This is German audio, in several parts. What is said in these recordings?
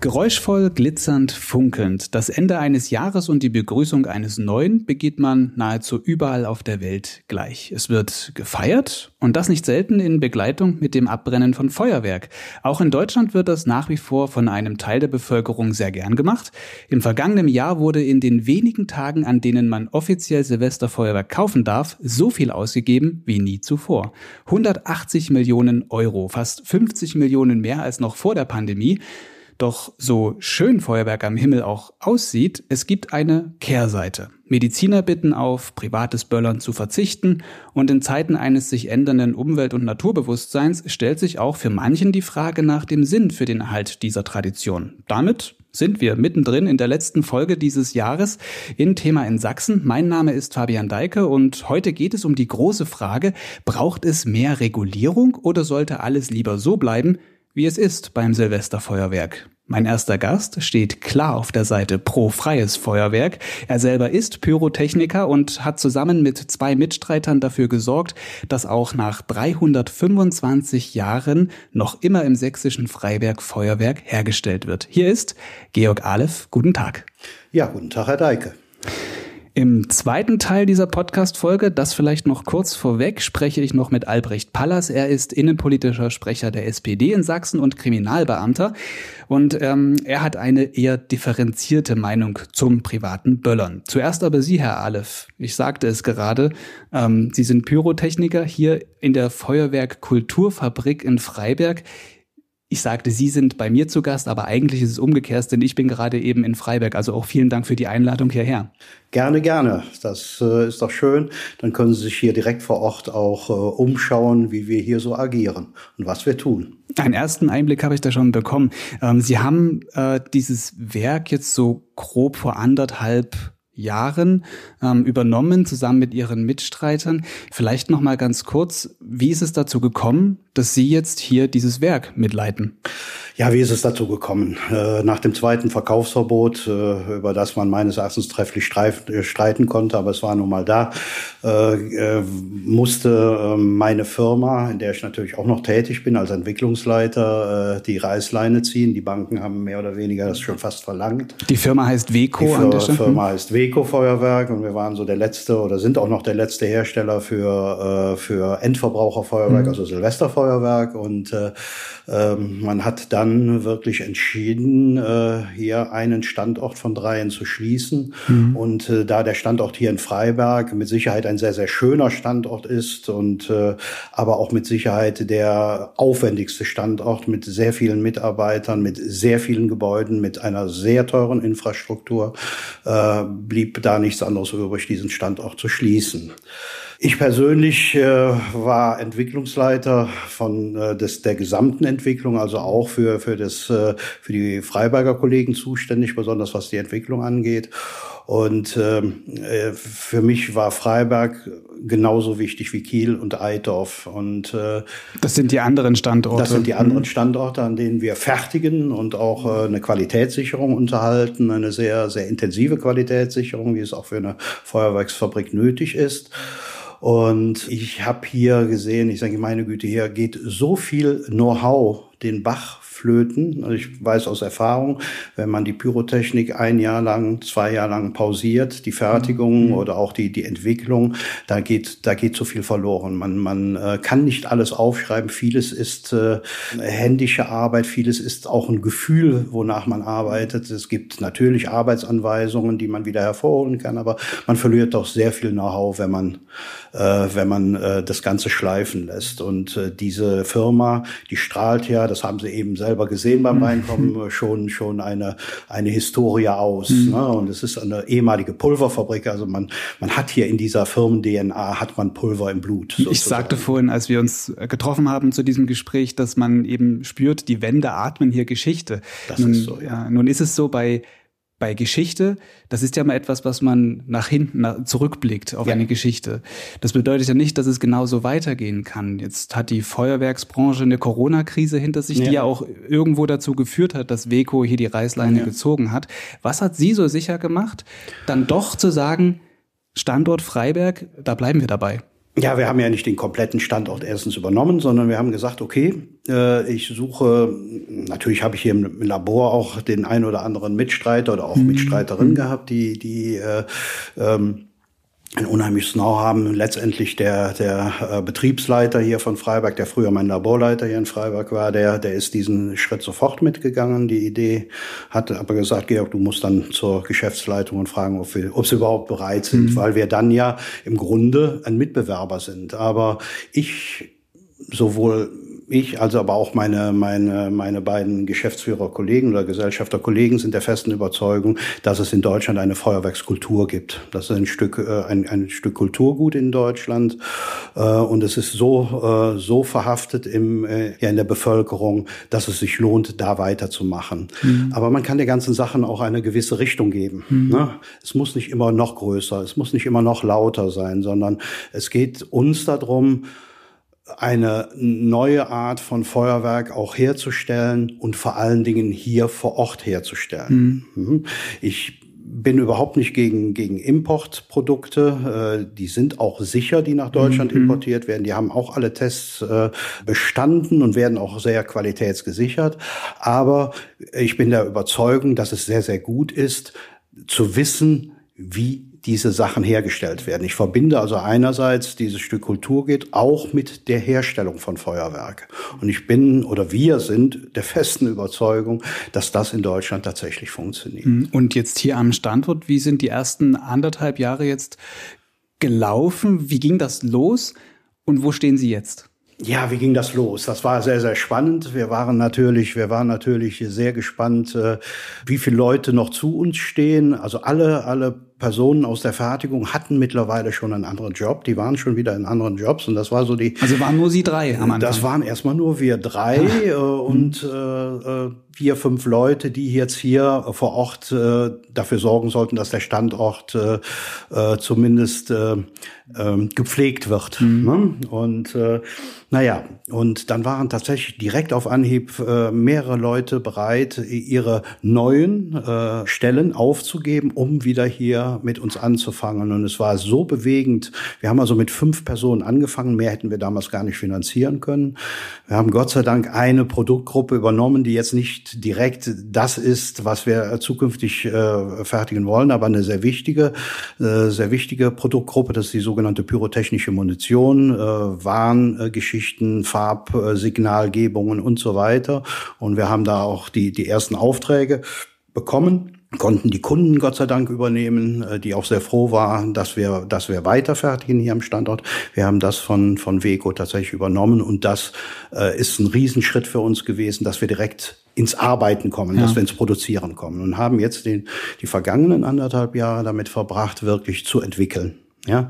Geräuschvoll, glitzernd, funkelnd. Das Ende eines Jahres und die Begrüßung eines neuen begeht man nahezu überall auf der Welt gleich. Es wird gefeiert und das nicht selten in Begleitung mit dem Abbrennen von Feuerwerk. Auch in Deutschland wird das nach wie vor von einem Teil der Bevölkerung sehr gern gemacht. Im vergangenen Jahr wurde in den wenigen Tagen, an denen man offiziell Silvesterfeuerwerk kaufen darf, so viel ausgegeben wie nie zuvor. 180 Millionen Euro, fast 50 Millionen mehr als noch vor der Pandemie. Doch so schön Feuerwerk am Himmel auch aussieht, es gibt eine Kehrseite. Mediziner bitten auf, privates Böllern zu verzichten und in Zeiten eines sich ändernden Umwelt- und Naturbewusstseins stellt sich auch für manchen die Frage nach dem Sinn für den Erhalt dieser Tradition. Damit sind wir mittendrin in der letzten Folge dieses Jahres in Thema in Sachsen. Mein Name ist Fabian Deike und heute geht es um die große Frage, braucht es mehr Regulierung oder sollte alles lieber so bleiben, wie es ist beim Silvesterfeuerwerk. Mein erster Gast steht klar auf der Seite pro freies Feuerwerk. Er selber ist Pyrotechniker und hat zusammen mit zwei Mitstreitern dafür gesorgt, dass auch nach 325 Jahren noch immer im sächsischen Freiwerk Feuerwerk hergestellt wird. Hier ist Georg Aleph. Guten Tag. Ja, guten Tag, Herr Deike. Im zweiten Teil dieser Podcast-Folge, das vielleicht noch kurz vorweg, spreche ich noch mit Albrecht Pallas. Er ist innenpolitischer Sprecher der SPD in Sachsen und Kriminalbeamter. Und ähm, er hat eine eher differenzierte Meinung zum privaten Böllern. Zuerst aber Sie, Herr Aleph. Ich sagte es gerade, ähm, Sie sind Pyrotechniker hier in der Feuerwerk Kulturfabrik in Freiberg ich sagte, Sie sind bei mir zu Gast, aber eigentlich ist es umgekehrt, denn ich bin gerade eben in Freiberg. Also auch vielen Dank für die Einladung hierher. Gerne, gerne. Das äh, ist doch schön. Dann können Sie sich hier direkt vor Ort auch äh, umschauen, wie wir hier so agieren und was wir tun. Einen ersten Einblick habe ich da schon bekommen. Ähm, Sie haben äh, dieses Werk jetzt so grob vor anderthalb Jahren ähm, übernommen, zusammen mit Ihren Mitstreitern. Vielleicht noch mal ganz kurz, wie ist es dazu gekommen, dass Sie jetzt hier dieses Werk mitleiten? Ja, wie ist es dazu gekommen? Äh, nach dem zweiten Verkaufsverbot, äh, über das man meines Erachtens trefflich äh, streiten konnte, aber es war nun mal da, musste ähm, meine Firma, in der ich natürlich auch noch tätig bin als Entwicklungsleiter, die Reißleine ziehen. Die Banken haben mehr oder weniger das schon fast verlangt. Die Firma heißt Weco. Die Firma heißt Weco Feuerwerk und wir waren so der letzte oder sind auch noch der letzte Hersteller für, für Endverbraucherfeuerwerk, mhm. also Silvesterfeuerwerk und ähm, man hat dann wirklich entschieden, äh, hier einen Standort von dreien zu schließen. Mhm. Und äh, da der Standort hier in Freiberg mit Sicherheit ein sehr, sehr schöner Standort ist und äh, aber auch mit Sicherheit der aufwendigste Standort mit sehr vielen Mitarbeitern, mit sehr vielen Gebäuden, mit einer sehr teuren Infrastruktur, äh, blieb da nichts anderes übrig, diesen Standort zu schließen. Ich persönlich äh, war Entwicklungsleiter von äh, des, der gesamten Entwicklung, also auch für, für, das, äh, für die Freiberger Kollegen zuständig, besonders was die Entwicklung angeht. Und ähm, äh, für mich war Freiberg genauso wichtig wie Kiel und Eitorf. Und äh, das sind die anderen Standorte. Das sind die anderen mhm. Standorte, an denen wir fertigen und auch äh, eine Qualitätssicherung unterhalten, eine sehr sehr intensive Qualitätssicherung, wie es auch für eine Feuerwerksfabrik nötig ist. Und ich habe hier gesehen, ich sage, meine Güte, hier geht so viel Know-how den Bach flöten. Also ich weiß aus Erfahrung, wenn man die Pyrotechnik ein Jahr lang, zwei Jahre lang pausiert, die Fertigung mhm. oder auch die, die Entwicklung, da geht, da geht so viel verloren. Man, man äh, kann nicht alles aufschreiben. Vieles ist äh, händische Arbeit, vieles ist auch ein Gefühl, wonach man arbeitet. Es gibt natürlich Arbeitsanweisungen, die man wieder hervorholen kann, aber man verliert doch sehr viel Know-how, wenn man, äh, wenn man äh, das Ganze schleifen lässt. Und äh, diese Firma, die strahlt ja, das haben sie eben selbst selber gesehen beim mhm. Reinkommen, schon, schon eine, eine Historie aus. Mhm. Ne? Und es ist eine ehemalige Pulverfabrik. Also man, man hat hier in dieser Firmen-DNA hat man Pulver im Blut. Sozusagen. Ich sagte vorhin, als wir uns getroffen haben zu diesem Gespräch, dass man eben spürt, die Wände atmen hier Geschichte. Das nun, ist so, ja. Nun ist es so bei bei Geschichte, das ist ja mal etwas, was man nach hinten nach, zurückblickt auf ja. eine Geschichte. Das bedeutet ja nicht, dass es genauso weitergehen kann. Jetzt hat die Feuerwerksbranche eine Corona-Krise hinter sich, ja. die ja auch irgendwo dazu geführt hat, dass Weco hier die Reißleine ja. gezogen hat. Was hat sie so sicher gemacht, dann doch zu sagen, Standort Freiberg, da bleiben wir dabei? Ja, wir haben ja nicht den kompletten Standort erstens übernommen, sondern wir haben gesagt, okay, äh, ich suche, natürlich habe ich hier im Labor auch den ein oder anderen Mitstreiter oder auch mhm. Mitstreiterin mhm. gehabt, die, die äh, ähm, ein unheimliches Know haben. Letztendlich der, der äh, Betriebsleiter hier von Freiberg, der früher mein Laborleiter hier in Freiberg war, der, der ist diesen Schritt sofort mitgegangen. Die Idee hat aber gesagt, Georg, du musst dann zur Geschäftsleitung und fragen, ob, wir, ob sie überhaupt bereit sind, mhm. weil wir dann ja im Grunde ein Mitbewerber sind. Aber ich sowohl ich, also aber auch meine, meine, meine beiden Geschäftsführerkollegen oder Gesellschafterkollegen sind der festen Überzeugung, dass es in Deutschland eine Feuerwerkskultur gibt. Das ist ein Stück, äh, ein, ein Stück Kulturgut in Deutschland. Äh, und es ist so, äh, so verhaftet im, ja, in der Bevölkerung, dass es sich lohnt, da weiterzumachen. Mhm. Aber man kann der ganzen Sachen auch eine gewisse Richtung geben. Mhm. Ne? Es muss nicht immer noch größer, es muss nicht immer noch lauter sein, sondern es geht uns darum, eine neue Art von Feuerwerk auch herzustellen und vor allen Dingen hier vor Ort herzustellen. Mhm. mhm. Ich bin überhaupt nicht gegen, gegen Importprodukte. Äh, die sind auch sicher, die nach Deutschland mhm. importiert werden. Die haben auch alle Tests äh, bestanden und werden auch sehr qualitätsgesichert. Aber ich bin der Überzeugung, dass es sehr, sehr gut ist, zu wissen, wie diese Sachen hergestellt werden. Ich verbinde also einerseits dieses Stück Kultur geht auch mit der Herstellung von Feuerwerk. Und ich bin oder wir sind der festen Überzeugung, dass das in Deutschland tatsächlich funktioniert. Mhm. Und jetzt hier am Standort, wie sind die ersten anderthalb Jahre jetzt gelaufen? Wie ging das los? Und wo stehen Sie jetzt? Ja, wie ging das los? Das war sehr, sehr spannend. Wir waren natürlich, wir waren natürlich sehr gespannt, äh, wie viele Leute noch zu uns stehen. Also alle, alle Personen aus der Fertigung hatten mittlerweile schon einen anderen Job. Die waren schon wieder in anderen Jobs und das war so die. Also waren nur Sie drei am Anfang? Das waren erstmal nur wir drei äh, und äh, äh, vier, fünf Leute, die jetzt hier vor Ort äh, dafür sorgen sollten, dass der Standort äh, äh, zumindest äh, äh, gepflegt wird. Mhm. Ne? Und äh, naja, und dann waren tatsächlich direkt auf Anhieb äh, mehrere Leute bereit, ihre neuen äh, Stellen aufzugeben, um wieder hier mit uns anzufangen. Und es war so bewegend. Wir haben also mit fünf Personen angefangen. Mehr hätten wir damals gar nicht finanzieren können. Wir haben Gott sei Dank eine Produktgruppe übernommen, die jetzt nicht direkt das ist, was wir zukünftig äh, fertigen wollen, aber eine sehr wichtige, äh, sehr wichtige Produktgruppe. Das ist die sogenannte pyrotechnische Munition, äh, Warngeschichten, Farbsignalgebungen und so weiter. Und wir haben da auch die, die ersten Aufträge bekommen konnten die Kunden Gott sei Dank übernehmen, äh, die auch sehr froh waren, dass wir, dass wir weiterfertigen hier am Standort. Wir haben das von, von Weco tatsächlich übernommen und das äh, ist ein Riesenschritt für uns gewesen, dass wir direkt ins Arbeiten kommen, ja. dass wir ins Produzieren kommen und haben jetzt den, die vergangenen anderthalb Jahre damit verbracht, wirklich zu entwickeln. Ja,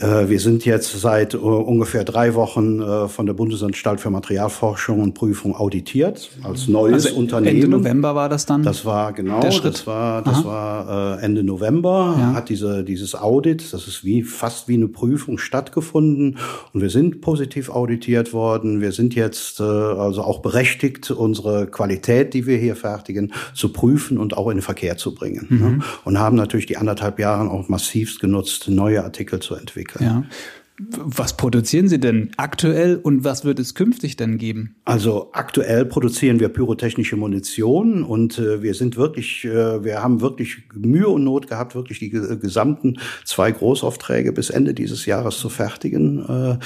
wir sind jetzt seit äh, ungefähr drei Wochen äh, von der Bundesanstalt für Materialforschung und Prüfung auditiert als neues also Unternehmen. Ende November war das dann? Das war genau, der Schritt. das war das Aha. war Ende November ja. hat diese dieses Audit, das ist wie fast wie eine Prüfung stattgefunden und wir sind positiv auditiert worden. Wir sind jetzt also auch berechtigt, unsere Qualität, die wir hier fertigen, zu prüfen und auch in den Verkehr zu bringen. Ne? Mhm. Und haben natürlich die anderthalb Jahre auch massivst genutzt, neue Artikel zu entwickeln entwickeln. Ja. Was produzieren Sie denn aktuell und was wird es künftig denn geben? Also aktuell produzieren wir pyrotechnische Munition und äh, wir sind wirklich, äh, wir haben wirklich Mühe und Not gehabt, wirklich die gesamten zwei Großaufträge bis Ende dieses Jahres zu fertigen äh,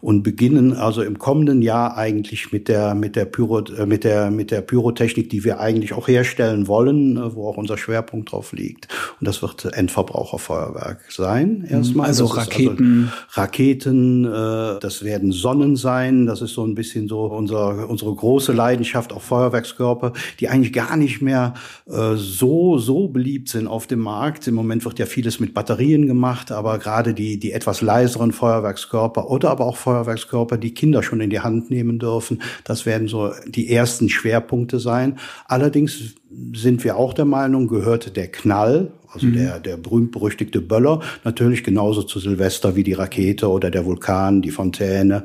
und beginnen also im kommenden Jahr eigentlich mit der mit der Pyro, äh, mit der mit der Pyrotechnik, die wir eigentlich auch herstellen wollen, äh, wo auch unser Schwerpunkt drauf liegt. Und das wird Endverbraucherfeuerwerk sein erstmal. Also Raketen. Also Raketen Raketen, äh, das werden Sonnen sein. Das ist so ein bisschen so unser, unsere große Leidenschaft, auch Feuerwerkskörper, die eigentlich gar nicht mehr äh, so, so beliebt sind auf dem Markt. Im Moment wird ja vieles mit Batterien gemacht, aber gerade die, die etwas leiseren Feuerwerkskörper oder aber auch Feuerwerkskörper, die Kinder schon in die Hand nehmen dürfen, das werden so die ersten Schwerpunkte sein. Allerdings sind wir auch der Meinung, gehört der Knall, also mhm. der, der berühmt-berüchtigte Böller, natürlich genauso zu Silvester wie die Rakete oder der Vulkan, die Fontäne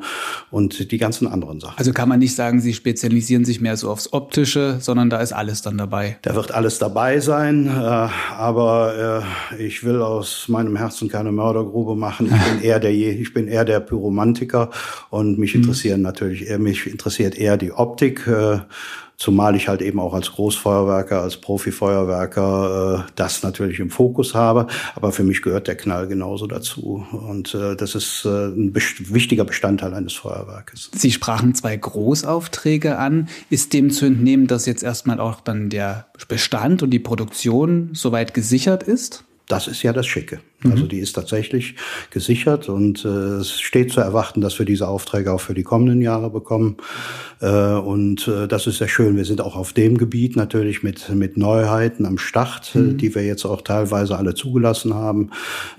und die ganzen anderen Sachen. Also kann man nicht sagen, Sie spezialisieren sich mehr so aufs Optische, sondern da ist alles dann dabei. Da wird alles dabei sein, äh, aber äh, ich will aus meinem Herzen keine Mördergrube machen. Ich bin eher der, ich bin eher der Pyromantiker und mich mhm. interessieren natürlich, eher, mich interessiert eher die Optik. Äh, Zumal ich halt eben auch als Großfeuerwerker, als Profifeuerwerker äh, das natürlich im Fokus habe. Aber für mich gehört der Knall genauso dazu. Und äh, das ist äh, ein best wichtiger Bestandteil eines Feuerwerkes. Sie sprachen zwei Großaufträge an. Ist dem zu entnehmen, dass jetzt erstmal auch dann der Bestand und die Produktion soweit gesichert ist? Das ist ja das Schicke. Also mhm. die ist tatsächlich gesichert und äh, es steht zu erwarten, dass wir diese Aufträge auch für die kommenden Jahre bekommen. Äh, und äh, das ist sehr schön. Wir sind auch auf dem Gebiet natürlich mit, mit Neuheiten am Start, äh, mhm. die wir jetzt auch teilweise alle zugelassen haben.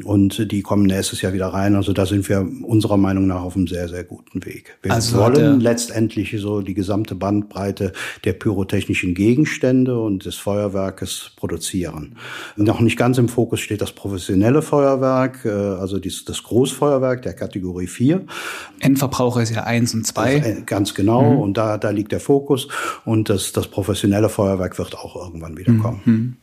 Und die kommen nächstes Jahr wieder rein. Also da sind wir unserer Meinung nach auf einem sehr, sehr guten Weg. Wir also wollen letztendlich so die gesamte Bandbreite der pyrotechnischen Gegenstände und des Feuerwerkes produzieren. Noch nicht ganz im Fokus steht das professionelle Feuerwerk, äh, also das Großfeuerwerk der Kategorie 4. Endverbraucher ist ja 1 und 2. Äh, ganz genau, mhm. und da, da liegt der Fokus. Und das, das professionelle Feuerwerk wird auch irgendwann wieder kommen. Mhm.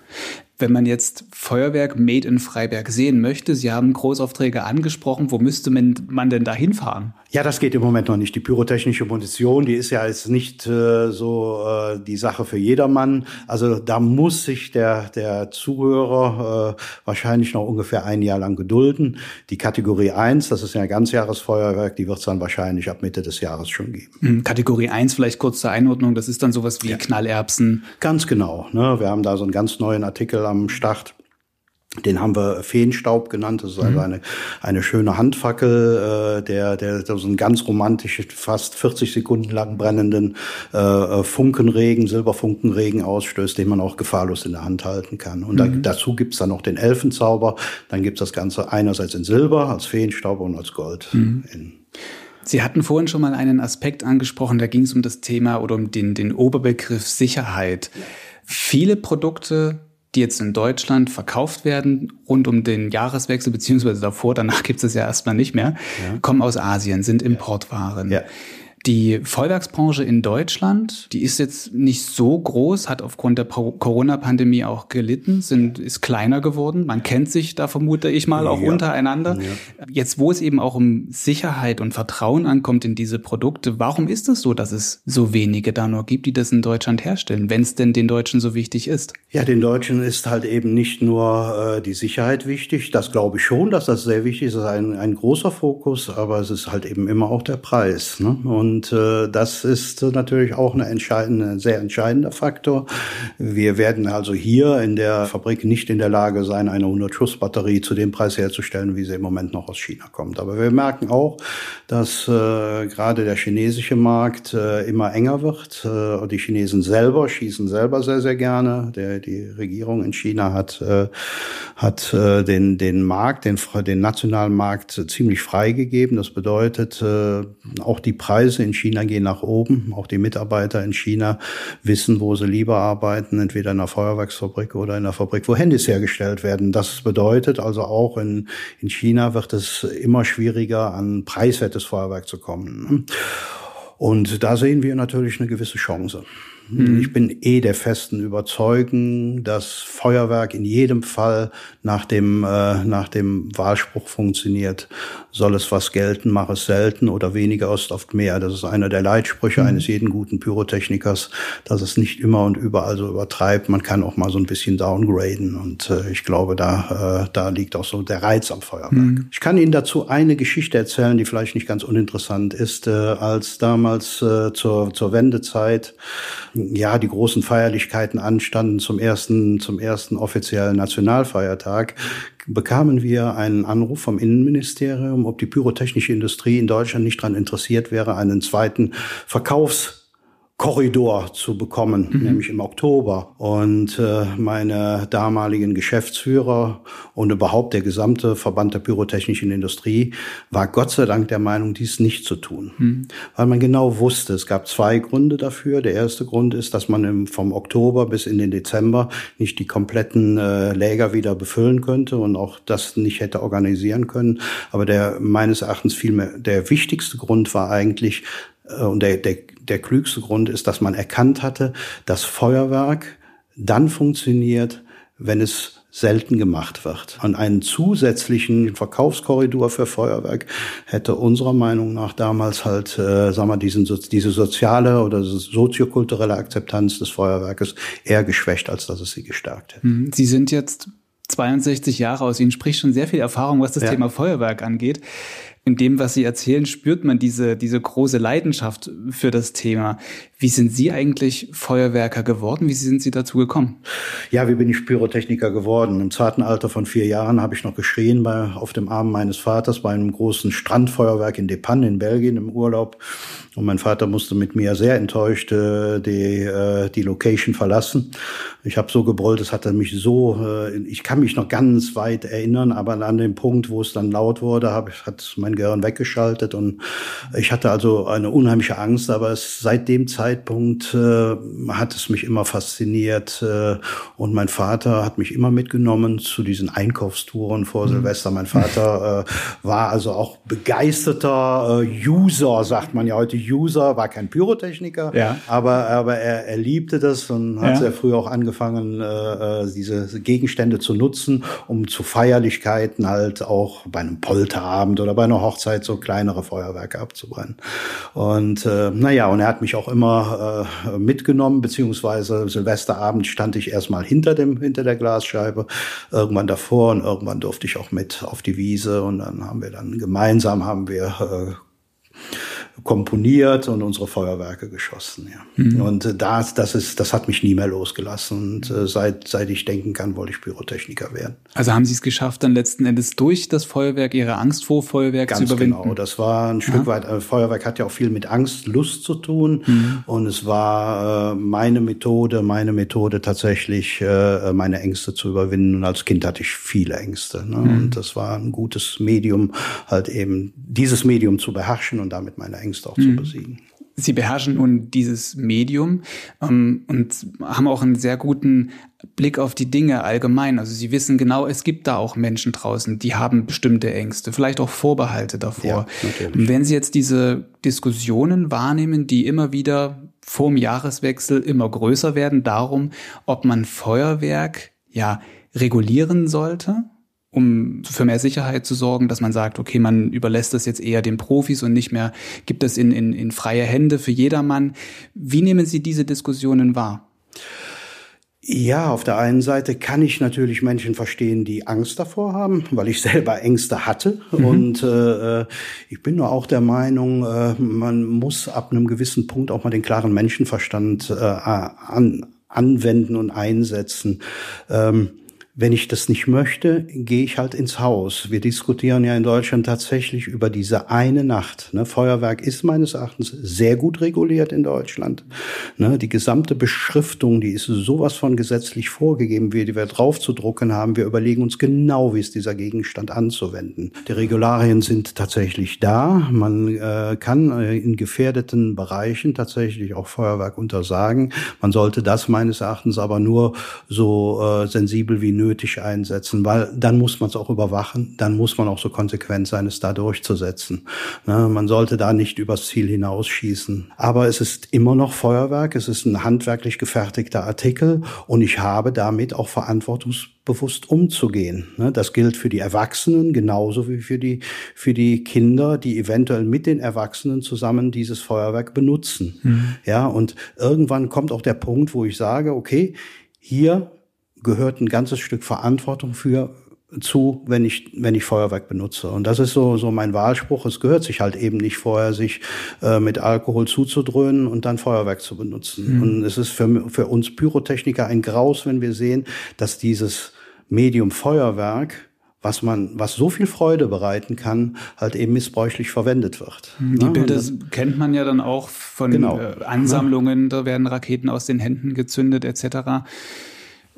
Wenn man jetzt Feuerwerk Made in Freiberg sehen möchte, Sie haben Großaufträge angesprochen, wo müsste man denn da hinfahren? Ja, das geht im Moment noch nicht. Die pyrotechnische Munition, die ist ja jetzt nicht äh, so äh, die Sache für jedermann. Also da muss sich der, der Zuhörer äh, wahrscheinlich noch ungefähr ein Jahr lang gedulden. Die Kategorie 1, das ist ja ein Ganzjahresfeuerwerk, die wird es dann wahrscheinlich ab Mitte des Jahres schon geben. Hm, Kategorie 1, vielleicht kurz zur Einordnung, das ist dann sowas wie ja. Knallerbsen. Ganz genau. Ne? Wir haben da so einen ganz neuen Artikel am Start. Den haben wir Feenstaub genannt. Das ist also mhm. eine, eine schöne Handfackel, äh, der, der, der so einen ganz romantischen, fast 40 Sekunden lang brennenden äh, äh, Funkenregen, Silberfunkenregen ausstößt, den man auch gefahrlos in der Hand halten kann. Und mhm. da, dazu gibt's dann noch den Elfenzauber. Dann gibt's das Ganze einerseits in Silber, als Feenstaub und als Gold. Mhm. Sie hatten vorhin schon mal einen Aspekt angesprochen, da ging es um das Thema oder um den, den Oberbegriff Sicherheit. Viele Produkte die jetzt in Deutschland verkauft werden, rund um den Jahreswechsel, beziehungsweise davor, danach gibt es ja erstmal nicht mehr, ja. kommen aus Asien, sind Importwaren. Ja. Die Vollwerksbranche in Deutschland, die ist jetzt nicht so groß, hat aufgrund der Corona-Pandemie auch gelitten, sind, ist kleiner geworden. Man kennt sich da vermute ich mal auch ja. untereinander. Ja. Jetzt, wo es eben auch um Sicherheit und Vertrauen ankommt in diese Produkte, warum ist es so, dass es so wenige da nur gibt, die das in Deutschland herstellen, wenn es denn den Deutschen so wichtig ist? Ja, den Deutschen ist halt eben nicht nur äh, die Sicherheit wichtig. Das glaube ich schon, dass das sehr wichtig ist. Das ist ein, ein großer Fokus, aber es ist halt eben immer auch der Preis. Ne? Und und äh, das ist natürlich auch eine entscheidende, ein sehr entscheidender Faktor. Wir werden also hier in der Fabrik nicht in der Lage sein, eine 100 Schuss Batterie zu dem Preis herzustellen, wie sie im Moment noch aus China kommt. Aber wir merken auch, dass äh, gerade der chinesische Markt äh, immer enger wird. Äh, die Chinesen selber schießen selber sehr, sehr gerne. Der, die Regierung in China hat, äh, hat äh, den, den Markt, den, den nationalen Markt ziemlich freigegeben. Das bedeutet, äh, auch die Preise in China gehen nach oben. Auch die Mitarbeiter in China wissen, wo sie lieber arbeiten, entweder in einer Feuerwerksfabrik oder in einer Fabrik, wo Handys hergestellt werden. Das bedeutet also auch in, in China wird es immer schwieriger, an preiswertes Feuerwerk zu kommen. Und da sehen wir natürlich eine gewisse Chance. Mhm. Ich bin eh der festen Überzeugung, dass Feuerwerk in jedem Fall nach dem, äh, nach dem Wahlspruch funktioniert. Soll es was gelten, mach es selten oder weniger ist oft mehr. Das ist einer der Leitsprüche mhm. eines jeden guten Pyrotechnikers, dass es nicht immer und überall so übertreibt. Man kann auch mal so ein bisschen downgraden und äh, ich glaube, da, äh, da liegt auch so der Reiz am Feuerwerk. Mhm. Ich kann Ihnen dazu eine Geschichte erzählen, die vielleicht nicht ganz uninteressant ist. Äh, als damals äh, zur, zur Wendezeit ja die großen Feierlichkeiten anstanden zum ersten zum ersten offiziellen Nationalfeiertag, bekamen wir einen Anruf vom Innenministerium, ob die pyrotechnische Industrie in Deutschland nicht daran interessiert wäre, einen zweiten Verkaufs Korridor zu bekommen, mhm. nämlich im Oktober. Und äh, meine damaligen Geschäftsführer und überhaupt der gesamte Verband der pyrotechnischen Industrie war Gott sei Dank der Meinung, dies nicht zu tun. Mhm. Weil man genau wusste, es gab zwei Gründe dafür. Der erste Grund ist, dass man im, vom Oktober bis in den Dezember nicht die kompletten äh, Läger wieder befüllen könnte und auch das nicht hätte organisieren können. Aber der meines Erachtens vielmehr der wichtigste Grund war eigentlich, äh, und der, der, der klügste Grund ist, dass man erkannt hatte, dass Feuerwerk dann funktioniert, wenn es selten gemacht wird. Und einen zusätzlichen Verkaufskorridor für Feuerwerk hätte unserer Meinung nach damals halt, äh, sagen wir, diesen, diese soziale oder soziokulturelle Akzeptanz des Feuerwerkes eher geschwächt, als dass es sie gestärkt hätte. Mhm. Sie sind jetzt 62 Jahre aus Ihnen spricht schon sehr viel Erfahrung, was das ja. Thema Feuerwerk angeht in dem, was Sie erzählen, spürt man diese, diese große Leidenschaft für das Thema. Wie sind Sie eigentlich Feuerwerker geworden? Wie sind Sie dazu gekommen? Ja, wie bin ich Pyrotechniker geworden? Im zarten Alter von vier Jahren habe ich noch geschrien bei, auf dem Arm meines Vaters bei einem großen Strandfeuerwerk in Depan in Belgien im Urlaub. Und mein Vater musste mit mir sehr enttäuscht äh, die, äh, die Location verlassen. Ich habe so gebrüllt, es hatte mich so, äh, ich kann mich noch ganz weit erinnern, aber an dem Punkt, wo es dann laut wurde, hab, hat mein Gehirn weggeschaltet und ich hatte also eine unheimliche Angst, aber es, seit dem Zeitpunkt äh, hat es mich immer fasziniert äh, und mein Vater hat mich immer mitgenommen zu diesen Einkaufstouren vor mhm. Silvester. Mein Vater äh, war also auch begeisterter äh, User, sagt man ja heute User, war kein Pyrotechniker, ja. aber, aber er, er liebte das und hat ja. sehr früh auch angefangen, äh, äh, diese Gegenstände zu nutzen, um zu Feierlichkeiten halt auch bei einem Polterabend oder bei einer Hochzeit so kleinere Feuerwerke abzubrennen. Und äh, naja, und er hat mich auch immer äh, mitgenommen, beziehungsweise Silvesterabend stand ich erstmal hinter dem, hinter der Glasscheibe, irgendwann davor und irgendwann durfte ich auch mit auf die Wiese und dann haben wir dann gemeinsam haben wir äh, komponiert und unsere Feuerwerke geschossen. Ja. Mhm. Und äh, das, das ist, das hat mich nie mehr losgelassen. Und äh, seit, seit ich denken kann, wollte ich Pyrotechniker werden. Also haben Sie es geschafft, dann letzten Endes durch das Feuerwerk Ihre Angst vor Feuerwerk Ganz zu überwinden? Genau, das war ein Stück weit. Äh, Feuerwerk hat ja auch viel mit Angst, Lust zu tun. Mhm. Und es war äh, meine Methode, meine Methode tatsächlich, äh, meine Ängste zu überwinden. Und als Kind hatte ich viele Ängste. Ne? Mhm. Und das war ein gutes Medium, halt eben dieses Medium zu beherrschen und damit meine Ängste auch mhm. zu besiegen. Sie beherrschen nun dieses Medium ähm, und haben auch einen sehr guten Blick auf die Dinge allgemein. Also Sie wissen genau, es gibt da auch Menschen draußen, die haben bestimmte Ängste, vielleicht auch Vorbehalte davor. Ja, Wenn Sie jetzt diese Diskussionen wahrnehmen, die immer wieder vor dem Jahreswechsel immer größer werden, darum, ob man Feuerwerk ja regulieren sollte, um für mehr Sicherheit zu sorgen, dass man sagt, okay, man überlässt das jetzt eher den Profis und nicht mehr, gibt es in, in, in freie Hände für jedermann. Wie nehmen Sie diese Diskussionen wahr? Ja, auf der einen Seite kann ich natürlich Menschen verstehen, die Angst davor haben, weil ich selber Ängste hatte. Mhm. Und äh, äh ich bin nur auch der Meinung, äh, man muss ab einem gewissen Punkt auch mal den klaren Menschenverstand äh, an, anwenden und einsetzen. Ähm, wenn ich das nicht möchte, gehe ich halt ins Haus. Wir diskutieren ja in Deutschland tatsächlich über diese eine Nacht. Ne? Feuerwerk ist meines Erachtens sehr gut reguliert in Deutschland. Ne? Die gesamte Beschriftung, die ist sowas von gesetzlich vorgegeben, wie die wir draufzudrucken haben. Wir überlegen uns genau, wie ist dieser Gegenstand anzuwenden. Die Regularien sind tatsächlich da. Man äh, kann äh, in gefährdeten Bereichen tatsächlich auch Feuerwerk untersagen. Man sollte das meines Erachtens aber nur so äh, sensibel wie nötig einsetzen, weil dann muss man es auch überwachen, dann muss man auch so konsequent sein, es da durchzusetzen. Ne, man sollte da nicht übers Ziel hinausschießen. Aber es ist immer noch Feuerwerk, es ist ein handwerklich gefertigter Artikel und ich habe damit auch verantwortungsbewusst umzugehen. Ne, das gilt für die Erwachsenen genauso wie für die, für die Kinder, die eventuell mit den Erwachsenen zusammen dieses Feuerwerk benutzen. Mhm. Ja, und irgendwann kommt auch der Punkt, wo ich sage, okay, hier gehört ein ganzes Stück Verantwortung für zu, wenn ich, wenn ich Feuerwerk benutze. Und das ist so, so mein Wahlspruch. Es gehört sich halt eben nicht vorher, sich äh, mit Alkohol zuzudröhnen und dann Feuerwerk zu benutzen. Mhm. Und es ist für, für uns Pyrotechniker ein Graus, wenn wir sehen, dass dieses Medium Feuerwerk was man, was so viel Freude bereiten kann, halt eben missbräuchlich verwendet wird. Mhm. Die ja, Bilder kennt man ja dann auch von genau. äh, Ansammlungen, da werden Raketen aus den Händen gezündet etc.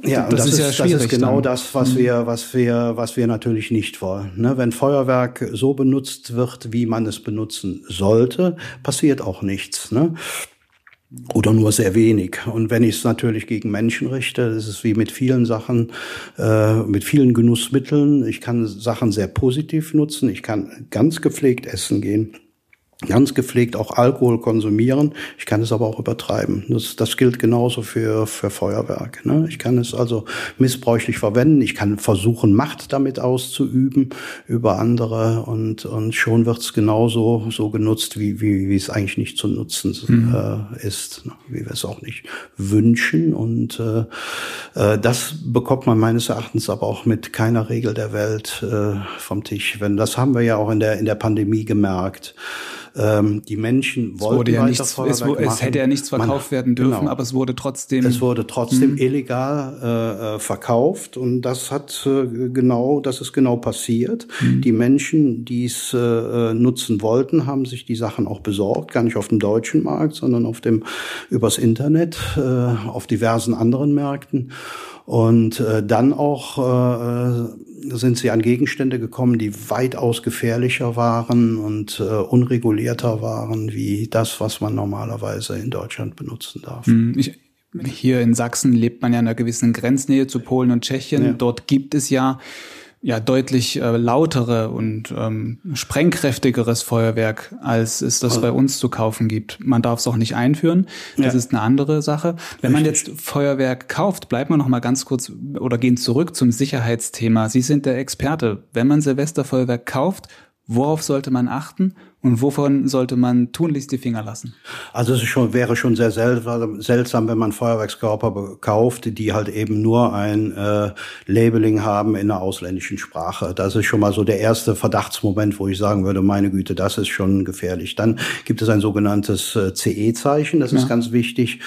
Ja, das, das ist, ist, ja das ist genau dann. das, was mhm. wir, was wir, was wir natürlich nicht wollen. Ne? Wenn Feuerwerk so benutzt wird, wie man es benutzen sollte, passiert auch nichts. Ne? oder nur sehr wenig. Und wenn ich es natürlich gegen Menschen richte, das ist wie mit vielen Sachen, äh, mit vielen Genussmitteln. Ich kann Sachen sehr positiv nutzen. Ich kann ganz gepflegt essen gehen ganz gepflegt auch Alkohol konsumieren. Ich kann es aber auch übertreiben. Das, das gilt genauso für, für Feuerwerk. Ne? Ich kann es also missbräuchlich verwenden. Ich kann versuchen, Macht damit auszuüben über andere und, und schon wird es genauso so genutzt, wie, wie, wie es eigentlich nicht zu nutzen mhm. äh, ist, ne? wie wir es auch nicht wünschen. Und äh, äh, das bekommt man meines Erachtens aber auch mit keiner Regel der Welt äh, vom Tisch. Wenn das haben wir ja auch in der, in der Pandemie gemerkt. Ähm, die Menschen wollten ja nichts, es, es, hätte ja nichts verkauft Man, werden dürfen, genau. aber es wurde trotzdem. Es wurde trotzdem mh. illegal äh, äh, verkauft und das hat äh, genau, das ist genau passiert. Mhm. Die Menschen, die es äh, äh, nutzen wollten, haben sich die Sachen auch besorgt, gar nicht auf dem deutschen Markt, sondern auf dem übers Internet, äh, auf diversen anderen Märkten. Und äh, dann auch äh, sind sie an Gegenstände gekommen, die weitaus gefährlicher waren und äh, unregulierter waren, wie das, was man normalerweise in Deutschland benutzen darf. Hm, ich, hier in Sachsen lebt man ja in einer gewissen Grenznähe zu Polen und Tschechien. Ja. Dort gibt es ja ja deutlich äh, lautere und ähm, sprengkräftigeres Feuerwerk, als es das also, bei uns zu kaufen gibt. Man darf es auch nicht einführen. Das ja. ist eine andere Sache. Wenn man jetzt Feuerwerk kauft, bleiben wir noch mal ganz kurz oder gehen zurück zum Sicherheitsthema. Sie sind der Experte. Wenn man Silvesterfeuerwerk kauft, worauf sollte man achten und wovon sollte man tunlichst die Finger lassen? Also es schon, wäre schon sehr seltsam, wenn man Feuerwerkskörper kauft, die halt eben nur ein äh, Labeling haben in einer ausländischen Sprache. Das ist schon mal so der erste Verdachtsmoment, wo ich sagen würde, meine Güte, das ist schon gefährlich. Dann gibt es ein sogenanntes äh, CE-Zeichen, das ja. ist ganz wichtig.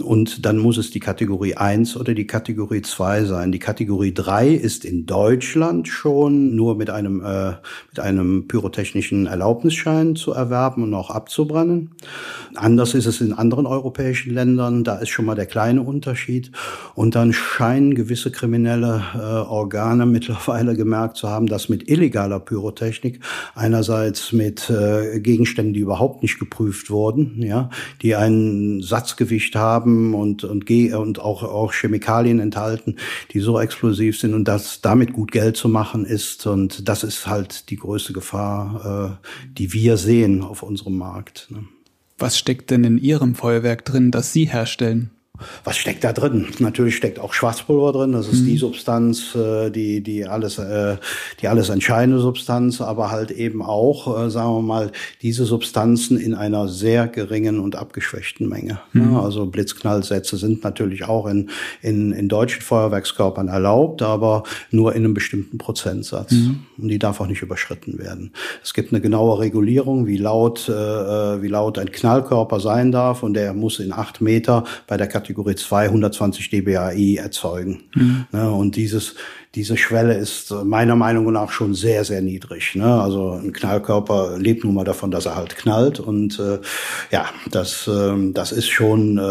Und dann muss es die Kategorie 1 oder die Kategorie 2 sein. Die Kategorie 3 ist in Deutschland schon nur mit einem, äh, mit einem pyrotechnischen Erlaubnisschein Führerschein zu erwerben und auch abzubrennen. Anders ist es in anderen europäischen Ländern. Da ist schon mal der kleine Unterschied. Und dann scheinen gewisse kriminelle äh, Organe mittlerweile gemerkt zu haben, dass mit illegaler Pyrotechnik einerseits mit äh, Gegenständen, die überhaupt nicht geprüft wurden, ja, die ein Satzgewicht haben und und, und auch auch Chemikalien enthalten, die so explosiv sind und dass damit gut Geld zu machen ist. Und das ist halt die größte Gefahr, äh, die wir wir sehen auf unserem Markt. Ne? Was steckt denn in Ihrem Feuerwerk drin, das Sie herstellen? Was steckt da drin? Natürlich steckt auch Schwarzpulver drin. Das ist mhm. die Substanz, äh, die die alles äh, die alles entscheidende Substanz, aber halt eben auch, äh, sagen wir mal, diese Substanzen in einer sehr geringen und abgeschwächten Menge. Mhm. Also Blitzknallsätze sind natürlich auch in in in deutschen Feuerwerkskörpern erlaubt, aber nur in einem bestimmten Prozentsatz. Mhm. Und die darf auch nicht überschritten werden. Es gibt eine genaue Regulierung, wie laut wie laut ein Knallkörper sein darf, und der muss in acht Meter bei der Kategorie 2 120 dBAI erzeugen. Mhm. Ne, und dieses, diese Schwelle ist meiner Meinung nach schon sehr, sehr niedrig. Ne? Also ein Knallkörper lebt nun mal davon, dass er halt knallt. Und äh, ja, das, äh, das ist schon äh,